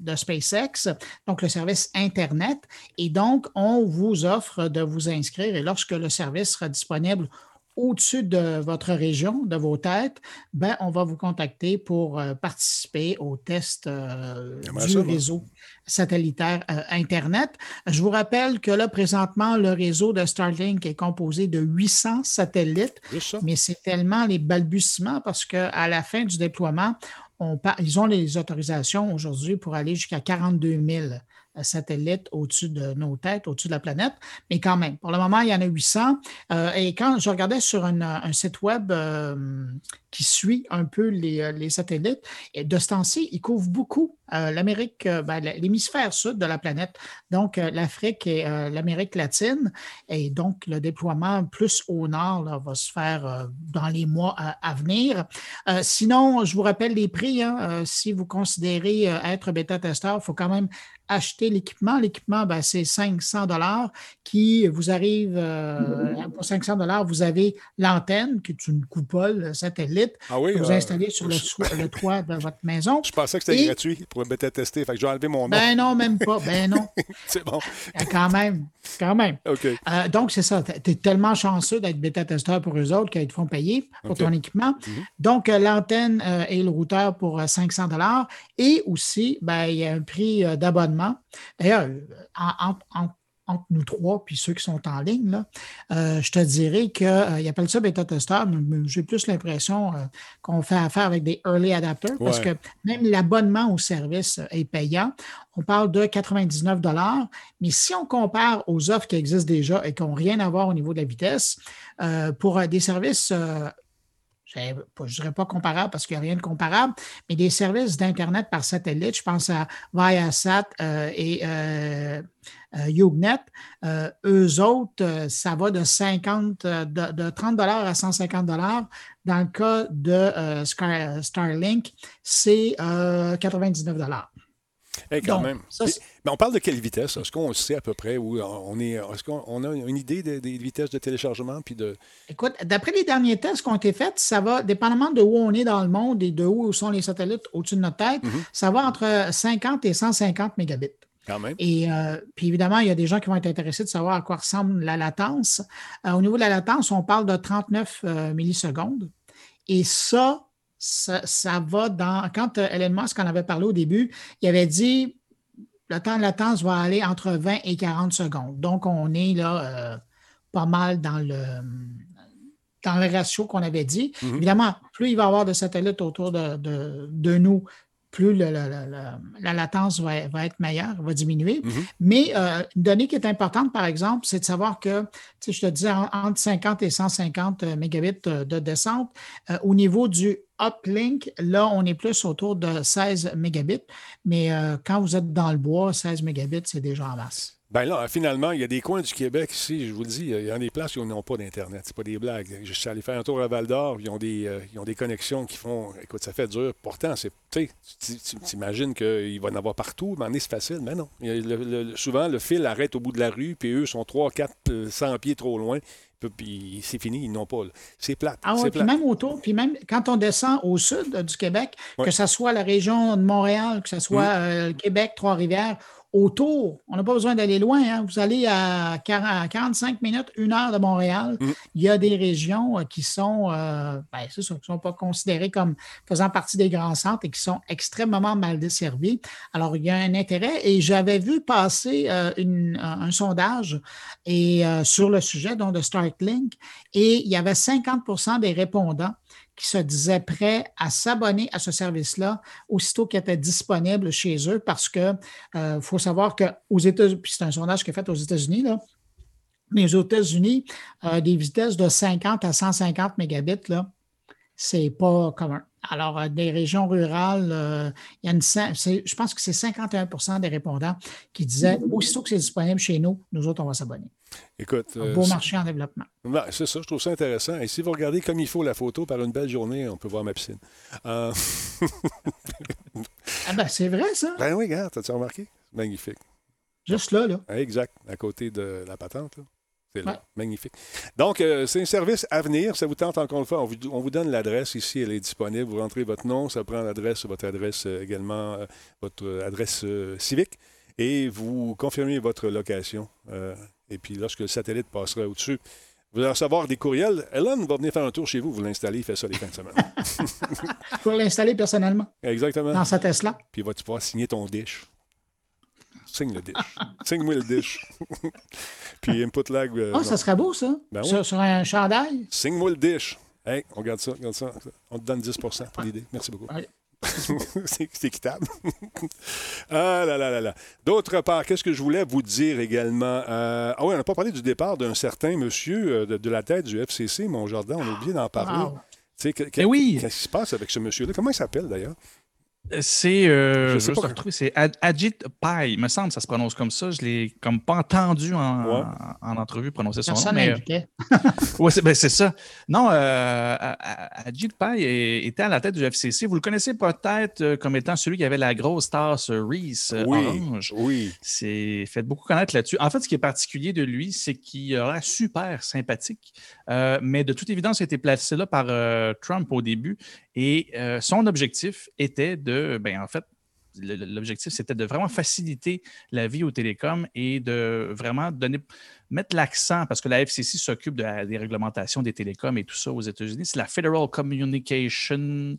de SpaceX, donc le service Internet, et donc on vous offre de vous inscrire et lorsque le service sera disponible au-dessus de votre région, de vos têtes, ben, on va vous contacter pour euh, participer au test euh, du réseau satellitaire euh, Internet. Je vous rappelle que là, présentement, le réseau de Starlink est composé de 800 satellites, mais c'est tellement les balbutiements parce qu'à la fin du déploiement, on ils ont les autorisations aujourd'hui pour aller jusqu'à 42 000 satellites au-dessus de nos têtes, au-dessus de la planète, mais quand même, pour le moment, il y en a 800. Euh, et quand je regardais sur un site web euh, qui suit un peu les, euh, les satellites. Et de ce temps-ci, il couvre beaucoup l'Amérique, ben, l'hémisphère sud de la planète, donc l'Afrique et l'Amérique latine. Et donc, le déploiement plus au nord va se faire dans les mois à, venir. sinon, je vous rappelle les prix. Hein. si vous considérez être bêta-testeur, il faut quand même acheter l'équipement. L'équipement, ben, c'est 500 dollars qui vous arrive pour 500 dollars. Vous avez l'antenne qui est une coupole satellite ah oui, que vous euh, installez sur le, toit de votre maison. Je pensais que c'était gratuit pour le bêta-tester. Fait que j'ai enlevé mon nom. Ben non, même pas. Ben non. c'est bon. Euh, quand même. Quand même. Euh, donc, c'est ça. Tu es tellement chanceux d'être bêta-testeur pour eux autres qu'ils te font payer pour ton équipement. Mhm. Donc, l'antenne et le routeur pour 500 Et aussi, ben, il y a un prix d'abonnement. D'ailleurs, en, en entre nous trois puis ceux qui sont en ligne, là, euh, je te dirais qu'ils euh, appellent ça bêta-testeur, mais j'ai plus l'impression euh, qu'on fait affaire avec des early adapters parce que même l'abonnement au service est payant. On parle de 99 mais si on compare aux offres qui existent déjà et qui n'ont rien à voir au niveau de la vitesse, pour des services je ne dirais pas comparable parce qu'il n'y a rien de comparable, mais des services d'Internet par satellite, je pense à Viasat et euh, Usenet, euh, eux autres, euh, ça va de 50, de, 30 à 150 Dans le cas de Starlink, c'est 99 quand même. Mais on parle de quelle vitesse? Est-ce qu'on sait à peu près où on est? Est-ce qu'on a une idée des, vitesses de téléchargement? Puis de... Écoute, d'après les derniers tests qui ont été faits, ça va, dépendamment de où on est dans le monde et de où sont les satellites au-dessus de notre tête, mm-hmm. ça va entre 50 et 150 mégabits. Et euh, puis évidemment, il y a des gens qui vont être intéressés de savoir à quoi ressemble la latence. Euh, au niveau de la latence, on parle de 39 euh, millisecondes. Et ça, ça, va dans. Quand Elon Musk en avait parlé au début, il avait dit le temps de latence va aller entre 20 et 40 secondes. Donc, on est là pas mal dans le dans le ratio qu'on avait dit. Mm-hmm. Évidemment, plus il va y avoir de satellites autour de, de nous, plus la, latence va, être meilleure, va diminuer. Mm-hmm. Mais euh, une donnée qui est importante, par exemple, c'est de savoir que, je te disais, entre 50 et 150 euh, mégabits euh, de descente. au niveau du uplink, là, on est plus autour de 16 mégabits. Mais quand vous êtes dans le bois, 16 mégabits, c'est déjà en masse. Ben là, finalement, il y a des coins du Québec ici, je vous le dis, il y a des places où ils n'ont pas d'Internet. C'est pas des blagues. Je suis allé faire un tour à Val d'Or, ils, ont des, euh, ils ont des connexions qui font. Écoute, ça fait dur. Pourtant, c'est. Tu t'imagines qu'il va en avoir partout, mais c'est facile. Mais non. souvent, le fil arrête au bout de la rue, puis eux sont 3, 4, 100 pieds trop loin puis c'est fini, ils n'ont pas. C'est plate. Ah puis même autour, puis même quand on descend au sud du Québec, que ce soit la région de Montréal, que ce soit mm. euh, Québec, Trois-Rivières autour. On n'a pas besoin d'aller loin. Hein. Vous allez à 45 minutes, une heure de Montréal. Mm. Il y a des régions euh, qui sont, euh, ben, sont pas considérées comme faisant partie des grands centres et qui sont extrêmement mal desservies. Alors, il y a un intérêt. Et j'avais vu passer euh, un, sondage et, sur le sujet donc, de Starlink et il y avait 50% des répondants qui se disaient prêts à s'abonner à ce service-là aussitôt qu'il était disponible chez eux parce que euh, faut savoir qu'aux États-Unis, puis c'est un sondage qui est fait aux États-Unis, mais aux États-Unis, euh, des vitesses de 50 à 150 mégabits, c'est pas commun. Alors, euh, des régions rurales, il y a une, je pense que c'est 51% des répondants qui disaient aussitôt que c'est disponible chez nous, nous autres, on va s'abonner. Écoute. Un beau marché en développement. Ben, c'est ça, je trouve ça intéressant. Et si vous regardez comme il faut la photo par une belle journée, on peut voir ma piscine. Euh, ah ben, c'est vrai, ça. Ben oui, regarde, t'as-tu remarqué? Magnifique. Juste là, là. Exact, à côté de la patente. Là. C'est. Magnifique. Donc, euh, c'est un service à venir. Ça vous tente encore une fois. On vous, donne l'adresse ici. Elle est disponible. Vous rentrez votre nom. Ça prend l'adresse, votre adresse euh, également, votre adresse civique. Et vous confirmez votre location. Et puis, lorsque le satellite passera au-dessus, Vous allez recevoir des courriels. Ellen va venir faire un tour chez vous, vous l'installez, il fait ça les fins de semaine. Pour l'installer personnellement Exactement. dans sa Tesla. Puis vas-tu pouvoir signer ton dish? Signe le dish. Signe-moi le dish. Puis input lag. euh, Ah, non. ça serait beau, ça. Ben oui. sur, sur un chandail? Signe-moi le dish. Hey, on regarde ça. On te donne 10% pour l'idée. Merci beaucoup. Ouais. c'est équitable. ah là là là là. D'autre part, qu'est-ce que je voulais vous dire également? Euh, ah oui, on n'a pas parlé du départ d'un certain monsieur euh, de, de la tête du FCC, mon Jardin. On a oublié d'en parler. Wow. Tu sais, que- que- Eh oui. Qu'est-ce qui se passe avec ce monsieur-là? Comment il s'appelle d'ailleurs? C'est, euh, Je pas retrouver, c'est Ad- Ajit Pai, il me semble, ça se prononce comme ça. Je l'ai comme pas entendu en, Ouais. en entrevue prononcer son Personne nom. Mais, euh, ouais, c'est, ben, c'est ça. Non, euh, Ajit Pai est- était à la tête du FCC. Vous le connaissez peut-être euh, comme étant celui qui avait la grosse tasse Reese euh, oui. orange. Oui. C'est fait beaucoup connaître là-dessus. En fait, ce qui est particulier de lui, c'est qu'il a l'air super sympathique, euh, mais de toute évidence, il a été placé là par euh, Trump au début. Et euh, son objectif était de, ben, en fait, l'objectif, c'était de vraiment faciliter la vie aux télécoms et de vraiment donner, mettre l'accent, parce que la FCC s'occupe de la- des réglementations des télécoms et tout ça aux États-Unis. C'est la Federal Communication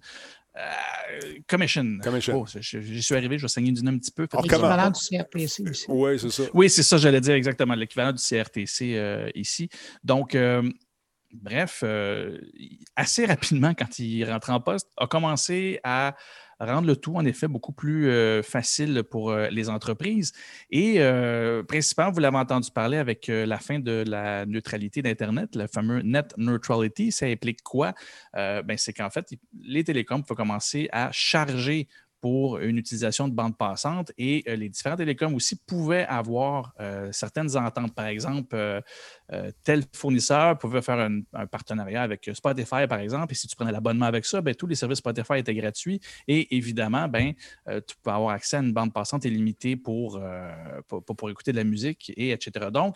euh, Commission. Commission. Oh, j'y suis arrivé, je vais saigner du nez un petit peu. L'équivalent du CRPC ici. Oui, c'est ça. oui, c'est ça, j'allais dire exactement, l'équivalent du CRTC euh, ici. Donc, euh, bref, euh, assez rapidement, quand il rentre en poste, a commencé à rendre le tout, en effet, beaucoup plus euh, facile pour euh, les entreprises. Et principalement, vous l'avez entendu parler avec la fin de la neutralité d'Internet, le fameux Net Neutrality. Ça implique quoi? Ben, c'est qu'en fait, les télécoms peuvent commencer à charger pour une utilisation de bande passante et euh, les différents télécoms aussi pouvaient avoir euh, certaines ententes. Par exemple, euh, tel fournisseur pouvait faire un, partenariat avec Spotify, par exemple, et si tu prenais l'abonnement avec ça, ben, tous les services Spotify étaient gratuits et évidemment, ben, tu peux avoir accès à une bande passante illimitée pour, pour, écouter de la musique, et etc. Donc,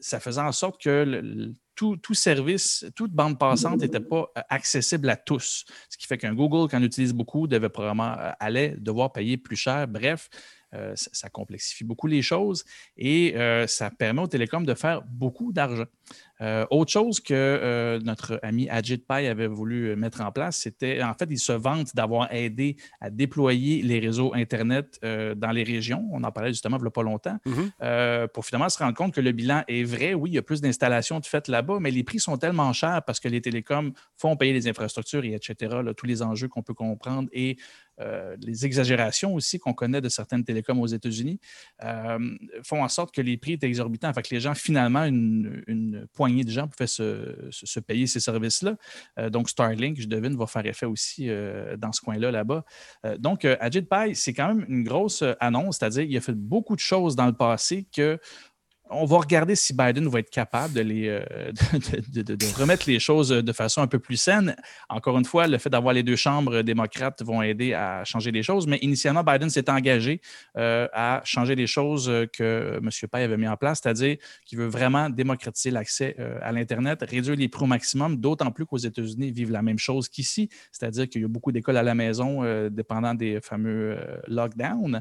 ça faisait en sorte que le- tout, service, toute bande passante n'était pas euh, accessible à tous. Ce qui fait qu'un Google, quand utilise beaucoup, devait probablement, euh, allait devoir payer plus cher. Bref, euh, ça, ça complexifie beaucoup les choses et euh, ça permet aux télécoms de faire beaucoup d'argent. Euh, autre chose que notre ami Ajit Pai avait voulu mettre en place, c'était, en fait, il se vante d'avoir aidé à déployer les réseaux Internet dans les régions. On en parlait justement il n'y a pas longtemps, Mhm. euh, pour finalement se rendre compte que le bilan est vrai. Oui, il y a plus d'installations de fait là-bas, mais les prix sont tellement chers parce que les télécoms font payer les infrastructures et etc., là, tous les enjeux qu'on peut comprendre et euh, les exagérations aussi qu'on connaît de certaines télécoms aux États-Unis euh, font en sorte que les prix étaient exorbitants. Fait que les gens, finalement, une, poignée de gens pouvaient se, se- payer ces services-là. Euh, donc, Starlink, je devine, va faire effet aussi dans ce coin-là, là-bas. Donc, Ajit Pai, c'est quand même une grosse annonce, c'est-à-dire qu'il a fait beaucoup de choses dans le passé que on va regarder si Biden va être capable euh, de, remettre les choses de façon un peu plus saine. Encore une fois, le fait d'avoir les deux chambres démocrates vont aider à changer les choses, mais initialement, Biden s'est engagé euh, à changer les choses que M. Pay avait mis en place, c'est-à-dire qu'il veut vraiment démocratiser l'accès euh, à l'Internet, réduire les prix au maximum, d'autant plus qu'aux États-Unis, vivent la même chose qu'ici, c'est-à-dire qu'il y a beaucoup d'écoles à la maison, dépendant des fameux lockdowns.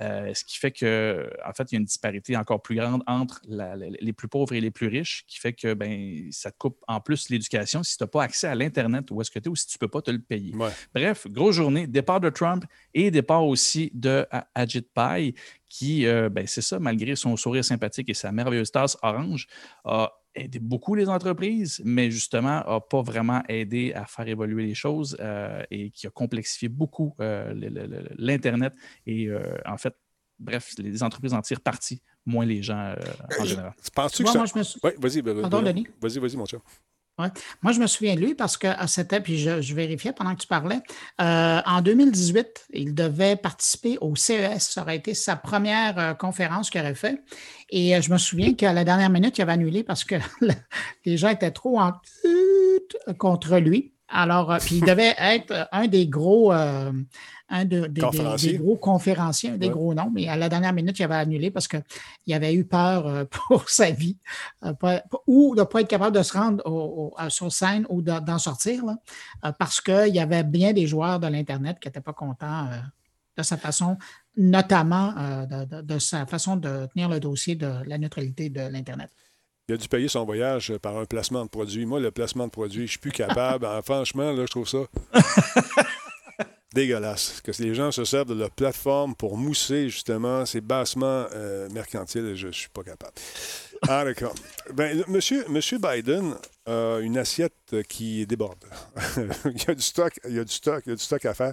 Ce qui fait que, en fait, il y a une disparité encore plus grande la- les plus pauvres et les plus riches, qui fait que ben, ça te coupe en plus l'éducation si tu n'as pas accès à l'Internet où est-ce que tu es ou si tu ne peux pas te le payer. Ouais. Bref, grosse journée, départ de Trump et départ aussi de A- Ajit Pai, qui, euh, ben, c'est ça, malgré son sourire sympathique et sa merveilleuse tasse orange, a aidé beaucoup les entreprises, mais justement, n'a pas vraiment aidé à faire évoluer les choses euh, et qui a complexifié beaucoup euh, l'Internet. Et euh, en fait, bref, les entreprises en tirent parti, moins les gens euh, en général. Penses-tu que Moi, ça. moi, je me suis- Oui, vas-y, Pardon, Denis? Vas-y, vas-y, mon cher. Moi, je me souviens de lui parce que à c'était, puis je, je vérifiais pendant que tu parlais, euh, en 2018, il devait participer au CES. Ça aurait été sa première euh, conférence qu'il aurait fait. Et euh, je me souviens qu'à la dernière minute, il avait annulé parce que les gens étaient trop en contre lui. Alors, euh, puis il devait être un des gros, euh, un de- des- des, Conférencier. des gros conférenciers, un des Ouais. gros noms, mais à la dernière minute, il avait annulé parce qu'il avait eu peur euh, pour sa vie, euh, pas- ou de ne pas être capable de se rendre au- au- à- sur scène ou de- d'en sortir, là, euh, parce qu'il y avait bien des joueurs de l'Internet qui n'étaient pas contents euh, de sa façon, notamment euh, de, de- de sa façon de tenir le dossier de la neutralité de l'Internet. Il a dû payer son voyage par un placement de produit. Moi, le placement de produit, je suis plus capable. Ah, franchement, là, je trouve ça dégueulasse. Que les gens se servent de leur plateforme pour mousser, justement, ces bassements euh, mercantiles. Je ne suis pas capable. Ah, d'accord. Ben, monsieur, monsieur Biden a une assiette qui déborde. il y a du stock, il y a du stock, il y a du stock à faire.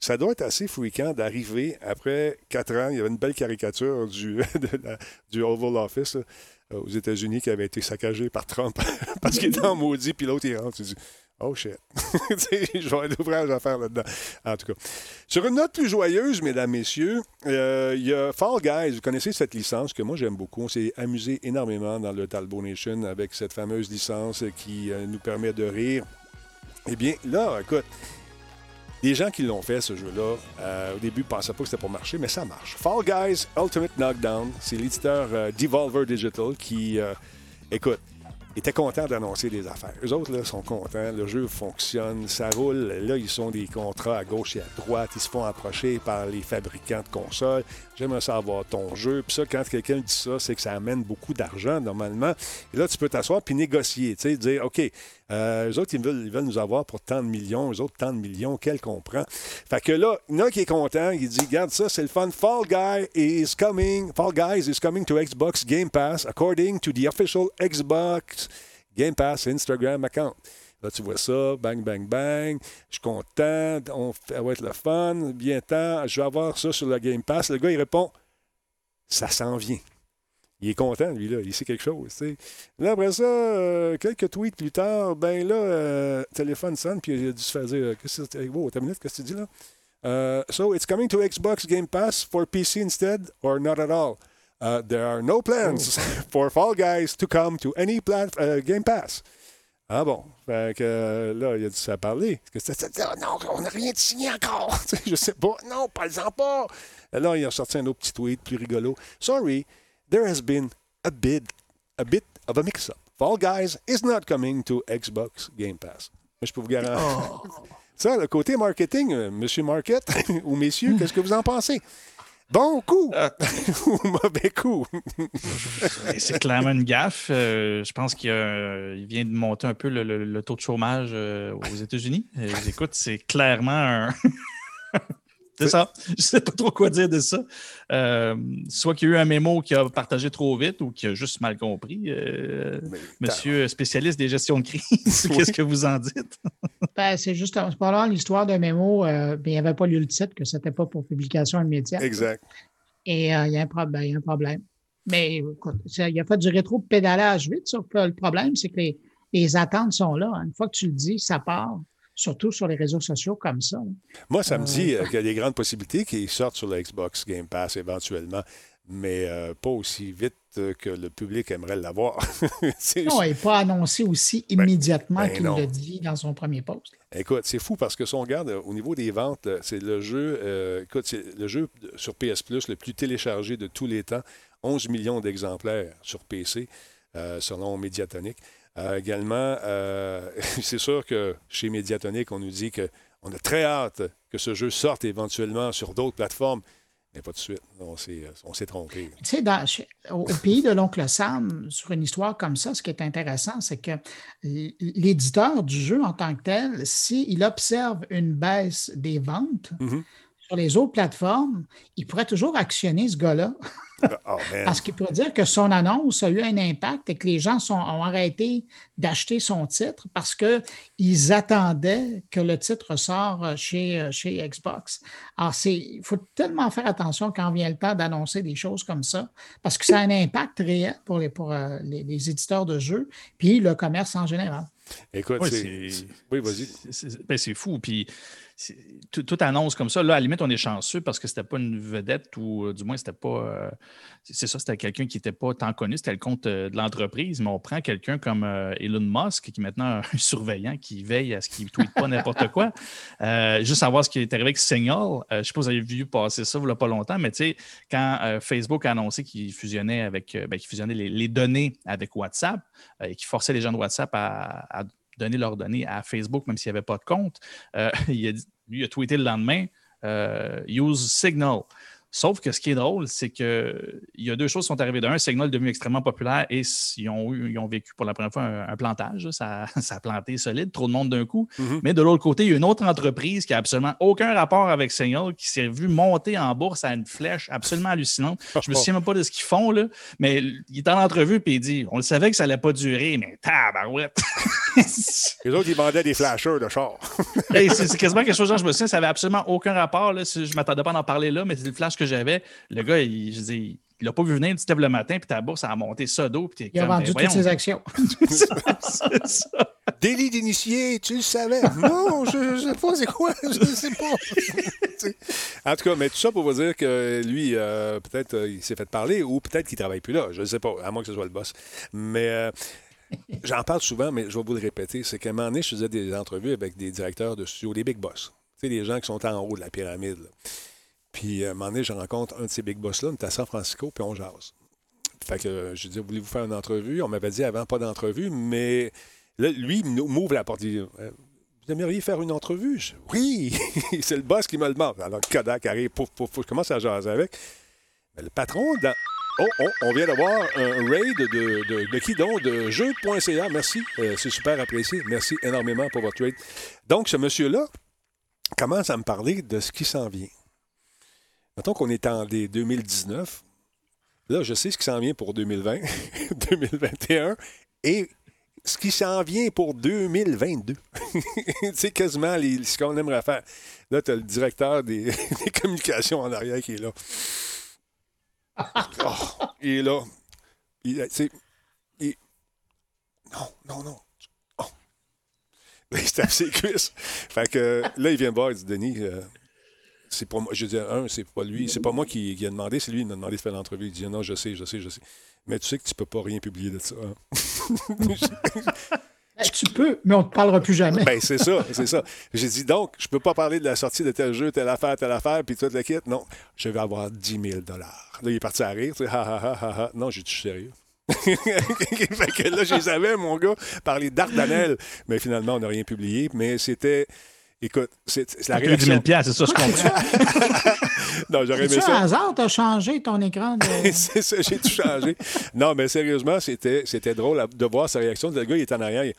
Ça doit être assez fréquent d'arriver après quatre ans. Il y avait une belle caricature du, du Oval Office aux États-Unis qui avait été saccagé par Trump parce qu'il était en maudit, puis l'autre, il rentre. Tu dis, Oh shit. J'aurais l'ouvrage à faire là-dedans. En tout cas. Sur une note plus joyeuse, mesdames, messieurs, euh, il y a Fall Guys. Vous connaissez cette licence que moi j'aime beaucoup. On s'est amusé énormément dans le Talbot Nation avec cette fameuse licence qui euh, nous permet de rire. Eh bien, là, écoute, des gens qui l'ont fait, ce jeu-là, euh, au début, ne pensaient pas que c'était pour marcher, mais ça marche. Fall Guys Ultimate Knockdown, c'est l'éditeur Devolver Digital qui, écoute, étaient contents d'annoncer des affaires. Eux autres, là, sont contents. Le jeu fonctionne, ça roule. Là, ils sont des contrats à gauche et à droite. Ils se font approcher par les fabricants de consoles. J'aimerais savoir ton jeu. Puis ça, quand quelqu'un dit ça, c'est que ça amène beaucoup d'argent, normalement. Et là, tu peux t'asseoir puis négocier. Tu sais, dire, OK, euh, eux autres, ils veulent, nous avoir pour tant de millions. Eux autres, tant de millions. Quel comprend. Fait que là, il y en a qui est content. Il dit, regarde ça, c'est le fun. Fall Guy is coming. Fall Guys is coming to Xbox Game Pass according to the official Xbox Game Pass Instagram account. Là, tu vois ça, bang, bang, bang. Je suis content, on, va être le fun, bien temps, je vais avoir ça sur le Game Pass. Le gars, il répond, ça s'en vient. Il est content, lui, là. Il sait quelque chose, tu Là, après ça, euh, quelques tweets plus tard, ben là, euh, téléphone sonne, puis il a dû se faire dire, euh, qu'est-ce que oh, minute, qu'est-ce que tu dis là? so, it's coming to Xbox Game Pass for PC instead, or not at all? there are no plans oh. for Fall Guys to come to any Game Pass. Ah bon. Fait que là, il a dû ça parler. Parce que c'était non, on n'a rien de signé encore. je sais pas. Non, parle-en pas. là, il a sorti un autre petit tweet plus rigolo. Sorry, there has been a bit, a bit of a mix-up. Fall Guys is not coming to Xbox Game Pass. Mais je peux vous garantir. Oh. Ça, le côté marketing, euh, monsieur Market ou messieurs, qu'est-ce que vous en pensez? Bon coup ah. ou mauvais coup. c'est clairement une gaffe. Euh, je pense qu'il vient de monter un peu le, taux de chômage euh, aux États-Unis. Euh, écoute, c'est clairement un. C'est ça. Je ne sais pas trop quoi dire de ça. Euh, soit qu'il y a eu un mémo qui a partagé trop vite ou qui a juste mal compris. Euh, monsieur spécialiste des gestions de crise, qu'est-ce que vous en dites? ben, c'est juste pas l'histoire d'un mémo, euh, il n'avait pas lu le titre, que ce n'était pas pour publication immédiate. Exact. Et il y, a un problème. Mais écoute, il a fait du rétro-pédalage vite, sauf que le problème, c'est que les, les attentes sont là. Une fois que tu le dis, ça part surtout sur les réseaux sociaux comme ça. Moi, ça me dit euh, qu'il y a des grandes possibilités qu'ils sortent sur le Xbox Game Pass éventuellement, mais euh, pas aussi vite que le public aimerait l'avoir. non, et pas annoncé aussi ben, immédiatement ben qu'il l'a dit dans son premier post. Écoute, c'est fou parce que si on regarde euh, au niveau des ventes, c'est le jeu, écoute, c'est le jeu sur PS Plus le plus téléchargé de tous les temps, 11 millions d'exemplaires sur PC, selon Mediatonic. Euh, également, euh, c'est sûr que chez Mediatonic, on nous dit qu'on a très hâte que ce jeu sorte éventuellement sur d'autres plateformes. Mais pas de suite. On s'est trompé. Tu sais, au, pays de l'oncle Sam, sur une histoire comme ça, ce qui est intéressant, c'est que l'éditeur du jeu en tant que tel, s'il observe une baisse des ventes, mm-hmm sur les autres plateformes, il pourrait toujours actionner ce gars-là. Oh, Parce qu'il pourrait dire que son annonce a eu un impact et que les gens sont, ont arrêté d'acheter son titre parce qu'ils attendaient que le titre sorte chez, chez Xbox. Alors, il faut tellement faire attention quand vient le temps d'annoncer des choses comme ça parce que ça a un impact réel pour les, pour, euh, les, éditeurs de jeux puis le commerce en général. Écoute, c'est... Oui, vas-y. Ben, c'est fou. Puis toute annonce comme ça, là, à la limite, on est chanceux parce que c'était pas une vedette ou euh, du moins, c'était pas. Euh, c'est ça, c'était quelqu'un qui n'était pas tant connu, c'était le compte euh, de l'entreprise, mais on prend quelqu'un comme Elon Musk, qui est maintenant un surveillant qui veille à ce qu'il ne tweete pas n'importe quoi. juste savoir ce qui est arrivé avec Signal. je ne sais pas si vous avez vu passer ça il n'y a pas longtemps, mais tu sais, quand Facebook a annoncé qu'il fusionnait avec ben, fusionnait les, données avec WhatsApp et qu'il forçait les gens de WhatsApp à donner leurs données à Facebook, même s'il n'y avait pas de compte. Il a, lui, a tweeté le lendemain euh, Use Signal. Sauf que ce qui est drôle, c'est qu'il y a deux choses qui sont arrivées. D'un, Signal est devenu extrêmement populaire et ils ont, eu, ils ont vécu pour la première fois un, plantage. Ça, ça, a planté solide, trop de monde d'un coup. Mhm. Mais de l'autre côté, il y a une autre entreprise qui n'a absolument aucun rapport avec Signal, qui s'est vue monter en bourse à une flèche absolument hallucinante. Je me souviens même pas de ce qu'ils font, là, mais il est en entrevue et il dit On le savait que ça n'allait pas durer, mais tabarouette. Les autres, ils vendaient des flashers de char. c'est quasiment quelque chose dont je me souviens, ça n'avait absolument aucun rapport. Là, je ne m'attendais pas à en parler là, mais c'est le flash que j'avais. Le gars, il, je dis, il l'a pas vu venir, tu te le matin, puis ta bourse ça a monté ça d'eau. Il a vendu ben, toutes ses actions. c'est ça. Délit d'initié, tu le savais. Non, je ne sais pas c'est quoi, je ne sais pas. en tout cas, mais tout ça pour vous dire que lui, euh, peut-être euh, il s'est fait parler ou peut-être qu'il ne travaille plus là. Je ne sais pas, à moins que ce soit le boss. Mais euh, j'en parle souvent, mais je vais vous le répéter. C'est qu'à un moment donné, je faisais des entrevues avec des directeurs de studio, des big boss. Tu sais, des gens qui sont en haut de la pyramide. Puis à un moment donné, je rencontre un de ces big boss-là, on était à San Francisco, puis on jase. Fait que euh, je dis, voulez-vous faire une entrevue? On m'avait dit avant pas d'entrevue, mais là, lui, m'ouvre la porte. Il Euh, vous aimeriez faire une entrevue? Je, oui! c'est le boss qui me le demande. Alors, Kodak arrive, pouf, pouf, pouf, je commence à jaser avec. Mais le patron, dans... Oh, oh, on vient d'avoir un raid de, qui donc? De jeu.ca. Merci. Euh, c'est super apprécié. Merci énormément pour votre raid. Donc, ce monsieur-là commence à me parler de ce qui s'en vient. Mettons qu'on est en des 2019. Là, je sais ce qui s'en vient pour 2020, 2021 et ce qui s'en vient pour 2022. C'est quasiment les- ce qu'on aimerait faire. Là, tu as le directeur des communications en arrière qui est là. Oh, il est là. Il, sais, il- Non, non, non. Oh. Là, il se tape ses cuisses. Fait que là, il vient me voir, il dit Denis, euh, c'est pas moi. Je dis, un, c'est pas lui, c'est pas moi qui, qui a demandé, c'est lui qui m'a demandé de faire l'entrevue. Il dit, non, je sais, je sais, je sais. Mais tu sais que tu peux pas rien publier de ça. hein. Ben, tu peux, mais on ne te parlera plus jamais. ben, c'est ça, c'est ça. J'ai dit, donc, je peux pas parler de la sortie de tel jeu, telle affaire, telle affaire, puis toute la kit. Non, je vais avoir 10 000 Là, il est parti à rire, tu sais, ha, ha, ha, ha, ha. Non, j'ai dit, je suis sérieux. fait que là, je les avais, mon gars, parler d'Ardanel. Mais finalement, on n'a rien publié. Mais c'était. Écoute, c'est la Avec le 10 000 réaction. c'est ça, je comprends. Non, j'aurais aimé C'est ça. hasard, tu as changé ton écran de. c'est ça, j'ai tout changé. Non, mais sérieusement, c'était, c'était drôle de voir sa réaction. Le gars, il est en arrière. il-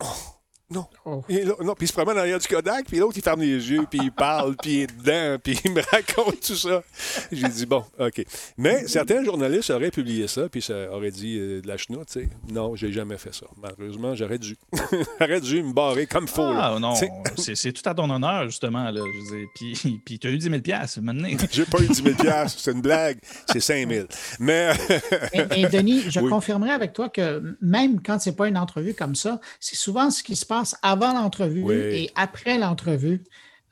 Oh, non. Oh. Là- non, puis il se promène en arrière du Kodak, puis l'autre, il ferme les yeux, puis il parle, puis il est dedans, puis il me raconte tout ça. J'ai dit, bon, OK. Mais certains journalistes auraient publié ça, puis ça aurait dit euh, de la chenoute, tu sais. Non, j'ai jamais fait ça. Malheureusement, j'aurais dû. j'aurais dû me barrer comme faux. là. Ah non, c'est c'est tout à ton honneur, justement. Là, je veux dire. Puis, puis tu as eu 10 000 maintenant. J'ai pas eu 10 000 c'est une blague, c'est 5 000. Mais mais Denis, je Oui. confirmerai avec toi que même quand ce n'est pas une entrevue comme ça, c'est souvent ce qui se passe avant l'entrevue Oui. et après l'entrevue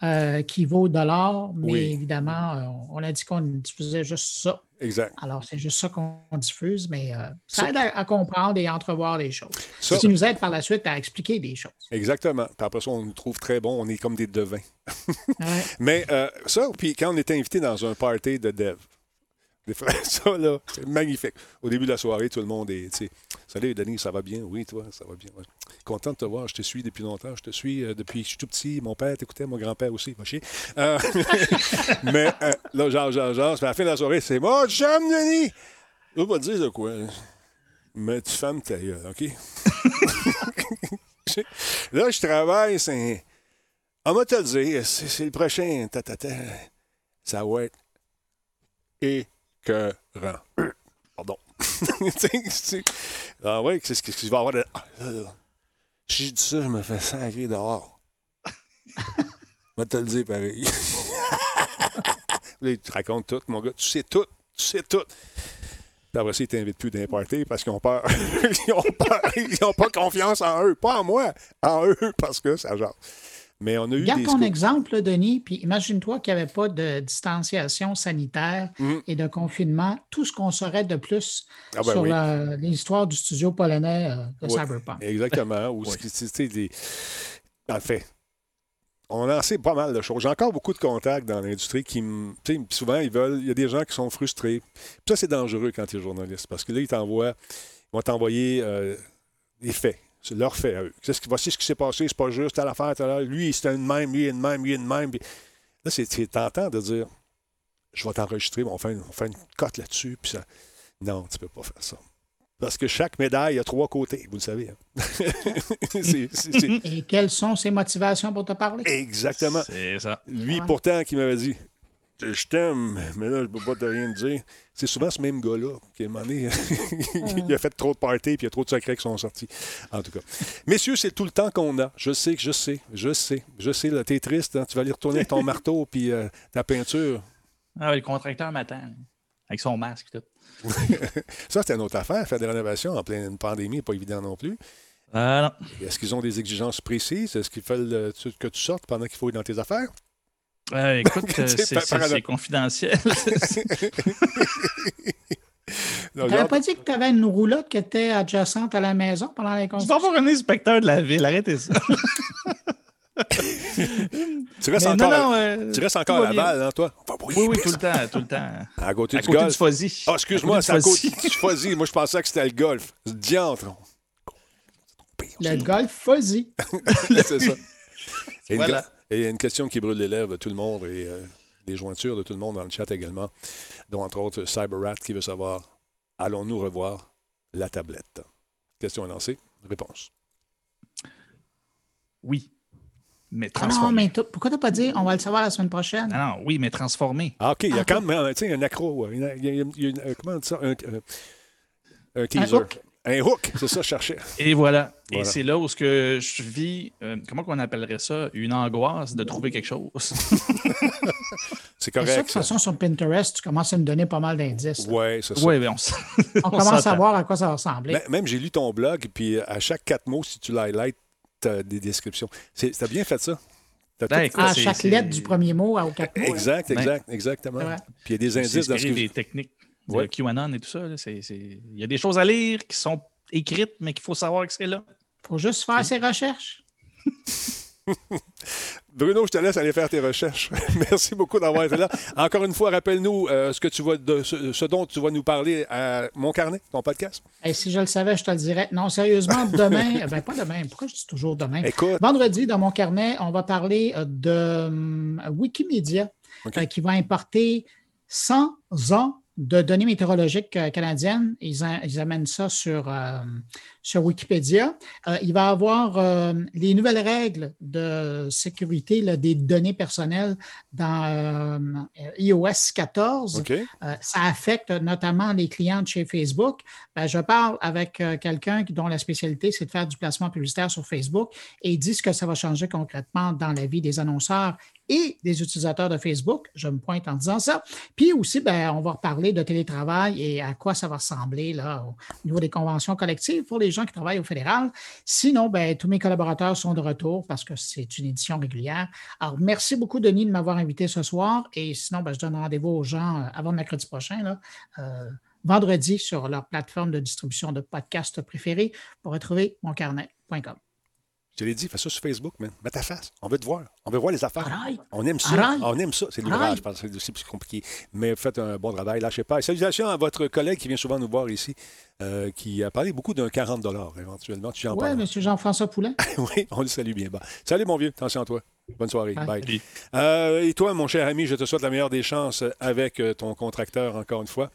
euh, qui vaut de l'or. Mais Oui. évidemment, euh, on a dit qu'on diffusait juste ça. exact. Alors, c'est juste ça qu'on diffuse, mais euh, ça aide à, à comprendre et à entrevoir les choses. Ça- qui nous aide par la suite à expliquer des choses. Exactement. Puis après ça, on nous trouve très bons. On est comme des devins. Ouais. Mais euh, ça, puis quand on était invité dans un party de dev, des ça, là, c'est magnifique. Au début de la soirée, tout le monde est, tu sais, Salut, Denis, ça va bien? Oui, toi, ça va bien. ouais. Content de te voir. Je te suis depuis longtemps. Je te suis euh, depuis que je suis tout petit. Mon père t'écoutait, mon grand-père aussi. Va chier. Euh, mais euh, là, genre, genre, genre, à la fin de la soirée, c'est moi, j'aime Denis! Je vais pas te dire de quoi. Mais tu fermes ta gueule, OK? Là, je travaille, c'est. On va te le dire, c'est c'est le prochain. ta, ta, ta. Ça va être Pardon. Ah ouais, c'est ce qu'il va avoir de. Ah. Si je dis ça, je me fais sacrer dehors. Je vais te le dire pareil. là, il te raconte tout, mon gars. Tu sais tout. Tu sais tout. Puis après ça, ils t'invitent plus party parce qu'ils ont peur. ils ont n'ont pas confiance en eux. Pas en moi, en eux, parce que ça genre. Mais on a eu Garde des ton exemple, là, Denis, puis imagine-toi qu'il n'y avait pas de distanciation sanitaire Mhm. et de confinement. Tout ce qu'on saurait de plus Ah ben sur oui. l'histoire du studio polonais euh, de Cyberpunk. Exactement. Ou des- En fait, on en sait pas mal de choses. J'ai encore beaucoup de contacts dans l'industrie qui Souvent, ils veulent. Il y a des gens qui sont frustrés. Puis ça, c'est dangereux quand tu es journaliste. Parce que là, ils t'envoient. Ils vont t'envoyer euh, des faits. C'est leurs faits à eux. C'est ce qui, voici ce qui s'est passé, c'est pas juste, telle affaire, telle affaire. Lui, c'est une même, lui, il est une même, lui, une même. Puis là, c'est c'est tentant de dire je vais t'enregistrer, on fait, une, on fait une cote là-dessus. Puis ça... Non, tu peux pas faire ça. Parce que chaque médaille a trois côtés, vous le savez. hein. C'est- c'est- c'est- Et quelles sont ses motivations pour te parler? Exactement. C'est ça. Lui, Ouais. pourtant, qui m'avait dit Je t'aime, mais là, je peux pas te rien te dire. C'est souvent ce même gars-là qui, à un moment donné, il a fait trop de parties puis il y a trop de secrets qui sont sortis. En tout cas. Messieurs, c'est tout le temps qu'on a. Je sais que je sais, je sais, je sais. là, T'es triste, hein, tu vas aller retourner avec ton marteau puis euh, ta peinture. Ah, oui, le contracteur m'attend. Avec son masque et tout. Ça, c'est une autre affaire. Faire des rénovations en pleine pandémie n'est pas évident non plus. Ah non. Est-ce qu'ils ont des exigences précises? Est-ce qu'ils veulent euh, que tu sortes pendant qu'il faut être dans tes affaires? Euh, écoute, euh, C'est confidentiel. Tu genre- pas dit que tu avais une roulotte qui était adjacente à la maison pendant les Je vais constructions? avoir un inspecteur de la ville. Arrêtez ça. tu restes encore, non, non, à, euh, tu restes encore à. Laval, hein, toi? On va brouiller Oui, oui, tout le temps, tout le temps. À côté À du côté golf. du. Ah, excuse-moi, À c'est à côté du Fuzzy. Moi, je pensais que c'était le golf. Diantre. Le golf fuzzy. c'est ça. Et une, Voilà. Et il y a une question qui brûle les lèvres de tout le monde et euh, les jointures de tout le monde dans le chat également, dont entre autres CyberRat qui veut savoir allons-nous revoir la tablette? Question à lancer. Réponse. Oui. Mais Ah non, transformé. mais t- pourquoi tu n'as pas dit on va le savoir la semaine prochaine? Non, non, oui, mais transformé. Ah, OK, il y a Ah, quand même un accro. Il y a, il y a- il y a une- comment on dit ça Un, euh, un teaser. hook? Un hook, c'est ça, je cherchais. Et voilà. Et c'est là où ce que je vis, euh, comment qu'on appellerait ça, une angoisse de trouver quelque chose. C'est Et ça, de correct. toute façon, sur Pinterest, tu commences à me donner pas mal d'indices. Oui, c'est ça. on, s- On on commence à voir à quoi ça va ressembler. Même- Même j'ai lu ton blog, puis à chaque quatre mots, si tu l'highlights, tu as des descriptions. T'as bien fait ça. Ben, à chaque lettre du premier mot aux quatre mots. Exact, Ben, exact, exactement. Puis il y a des indices dans ce que des techniques Ouais. QAnon et tout ça. là. C'est- c'est- Il y a des choses à lire qui sont écrites, mais qu'il faut savoir que c'est là. faut juste faire ses recherches. Bruno, je te laisse aller faire tes recherches. Merci beaucoup d'avoir été là. Encore une fois, rappelle-nous euh, ce, que tu vas de, ce, ce dont tu vas nous parler à Mon Carnet, ton podcast. Et si je le savais, je te le dirais. Non, sérieusement, demain, euh, ben pas demain, pourquoi je dis toujours demain? Écoute, Vendredi, dans mon carnet, on va parler euh, de hum, Wikimedia euh, qui va importer 100 ans de données météorologiques euh, canadiennes. Ils, ils amènent ça sur, euh, sur Wikipédia. Euh, il va y avoir euh, les nouvelles règles de sécurité là, des données personnelles dans euh, iOS 14. OK. Euh, ça affecte notamment les clients de chez Facebook. Ben, je parle avec quelqu'un dont la spécialité, c'est de faire du placement publicitaire sur Facebook et il dit ce que ça va changer concrètement dans la vie des annonceurs et des utilisateurs de Facebook. Je me pointe en disant ça. Puis aussi, ben, on va reparler de télétravail et à quoi ça va ressembler là, au niveau des conventions collectives pour les qui travaillent au fédéral. Sinon, ben, tous mes collaborateurs sont de retour parce que c'est une édition régulière. Alors, merci beaucoup, Denis, de m'avoir invité ce soir. Et sinon, ben, je donne rendez-vous aux gens euh, avant mercredi prochain, là, euh, vendredi, sur leur plateforme de distribution de podcasts préférée pour retrouver moncarnet.com. Je l'ai dit, fais ça sur Facebook, man. Mets ta face. On veut te voir. On veut voir les affaires. Arrête. On aime ça. Arrête. On aime ça. C'est l'ouvrage, je pense. C'est aussi plus compliqué. Mais faites un bon travail. Lâchez pas. Et salutations à votre collègue qui vient souvent nous voir ici, euh, qui a parlé beaucoup d'un 40 éventuellement. Tu en Oui, parles. M. Jean-François Poulain. oui, on le salue bien bas. Salut, mon vieux. Attention à toi. Bonne soirée. Bye. Euh, et toi, mon cher ami, je te souhaite la meilleure des chances avec ton contracteur, encore une fois.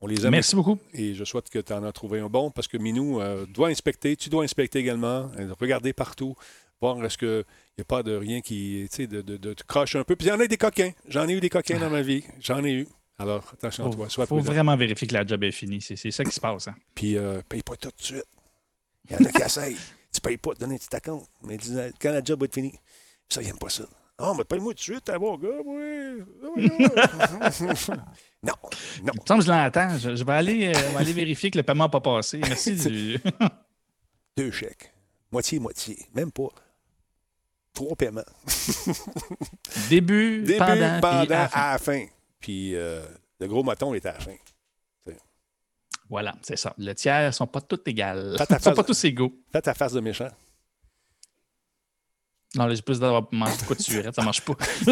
On les aime Merci beaucoup. et je souhaite que tu en as trouvé un bon parce que Minou euh, doit inspecter, tu dois inspecter également, euh, regarder partout, voir est-ce qu'il n'y a pas de rien qui, tu sais, de, de, croche un peu. Puis il y en a des coquins. J'en ai eu des coquins dans ma vie. J'en ai eu. Alors, attention à toi. Sois faut prudent. vraiment vérifier que la job est finie. C'est ça qui se passe. hein. Puis euh, paye pas tout de suite. Il y en a qui essayent. Tu payes pas, te donner un petit compte. Mais quand la job va être finie, ça, il n'aime pas ça. Ah, mais paye-moi tout de suite, t'as bon gars, oui. non, non. Il me semble que je l'entends. Je, je vais aller, euh, aller vérifier que le paiement n'a pas passé. Merci du. Deux chèques. Moitié-moitié. Même pas. Trois paiements. Début, Début, pendant, pendant, puis à la fin. à la fin. Puis euh, le gros maton est à la fin. Voilà, c'est ça. Le tiers ne sont pas tous égales. Ils ne sont pas tous égaux. Fais ta face de méchant. Non, là, j'ai plus d'avoir mangé beaucoup de surette, ça marche pas.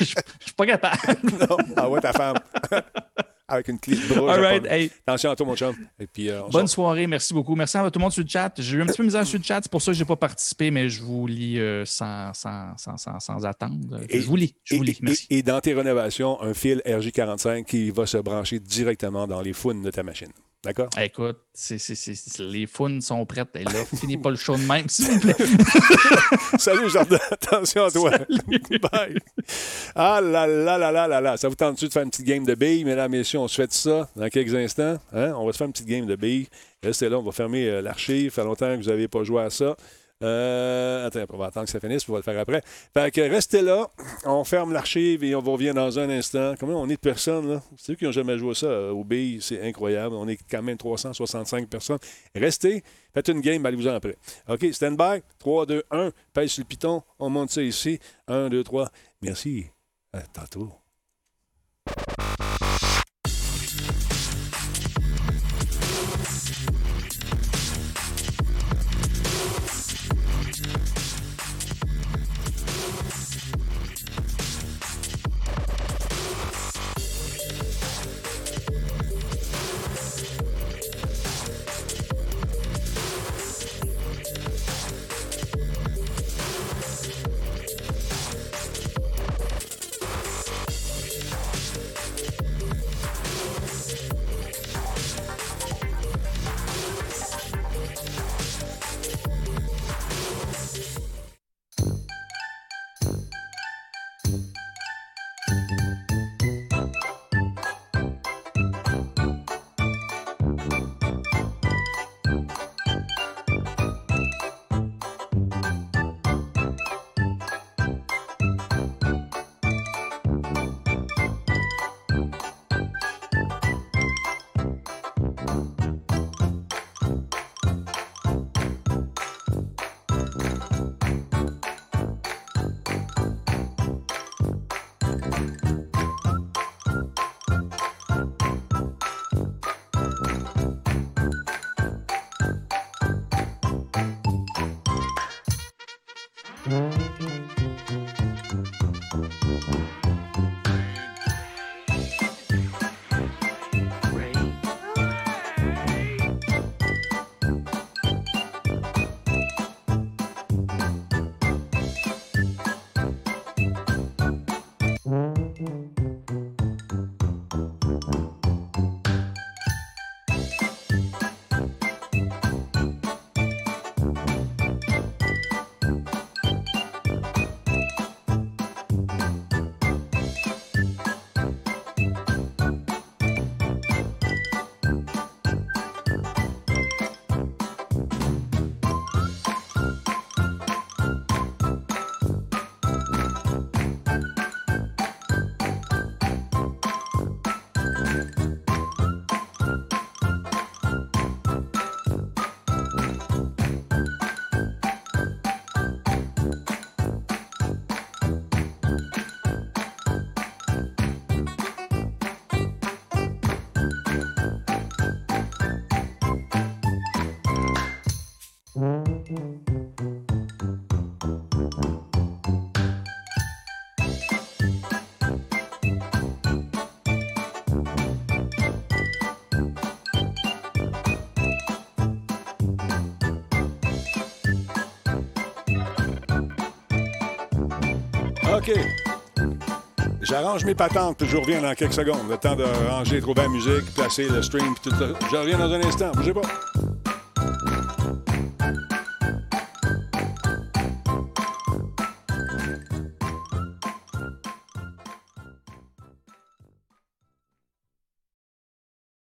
Je suis pas capable. non, ah ouais, ta femme. Avec une clé de bras. All right, pas- hey. Attention à toi, mon chum. Et puis, euh, on Bonne soirée, merci beaucoup. Merci à tout le monde sur le chat. J'ai eu un petit peu de misère sur le chat, c'est pour ça que je n'ai pas participé, mais je vous lis euh, sans, sans, sans, sans, sans attendre. Et- je vous lis, je vous et- lis. Merci. Et, et dans tes rénovations, un fil RJ45 qui va se brancher directement dans les founes de ta machine. D'accord? Écoute, c'est- les founes sont prêtes. Et là, finis pas le show de même, s'il vous plaît. Salut, Jardin. Attention à toi. Bye. Ah là là là là là là. Ça vous tente-tu de faire une petite game de billes, mesdames messieurs? On se fait ça dans quelques instants. Hein? On va se faire une petite game de billes. Restez là, on va fermer euh, l'archive. Ça fait longtemps que vous n'avez pas joué à ça. Euh, attends, on va attendre que ça finisse, puis on va le faire après. Fait que restez là, on ferme l'archive et on va revenir dans un instant. Combien on est de personnes, là? Ceux qui n'ont jamais joué ça euh, au billes, c'est incroyable. On est quand même 365 personnes. Restez, faites une game, allez-vous-en après. OK, stand by. 3, 2, 1, pèse sur le piton, on monte ça ici. 1, 2, 3. Merci. À tantôt. OK. J'arrange mes patentes, je reviens dans quelques secondes. Le temps de ranger, trouver la musique, placer le stream, tout ça. Je reviens dans un instant. Bougez pas.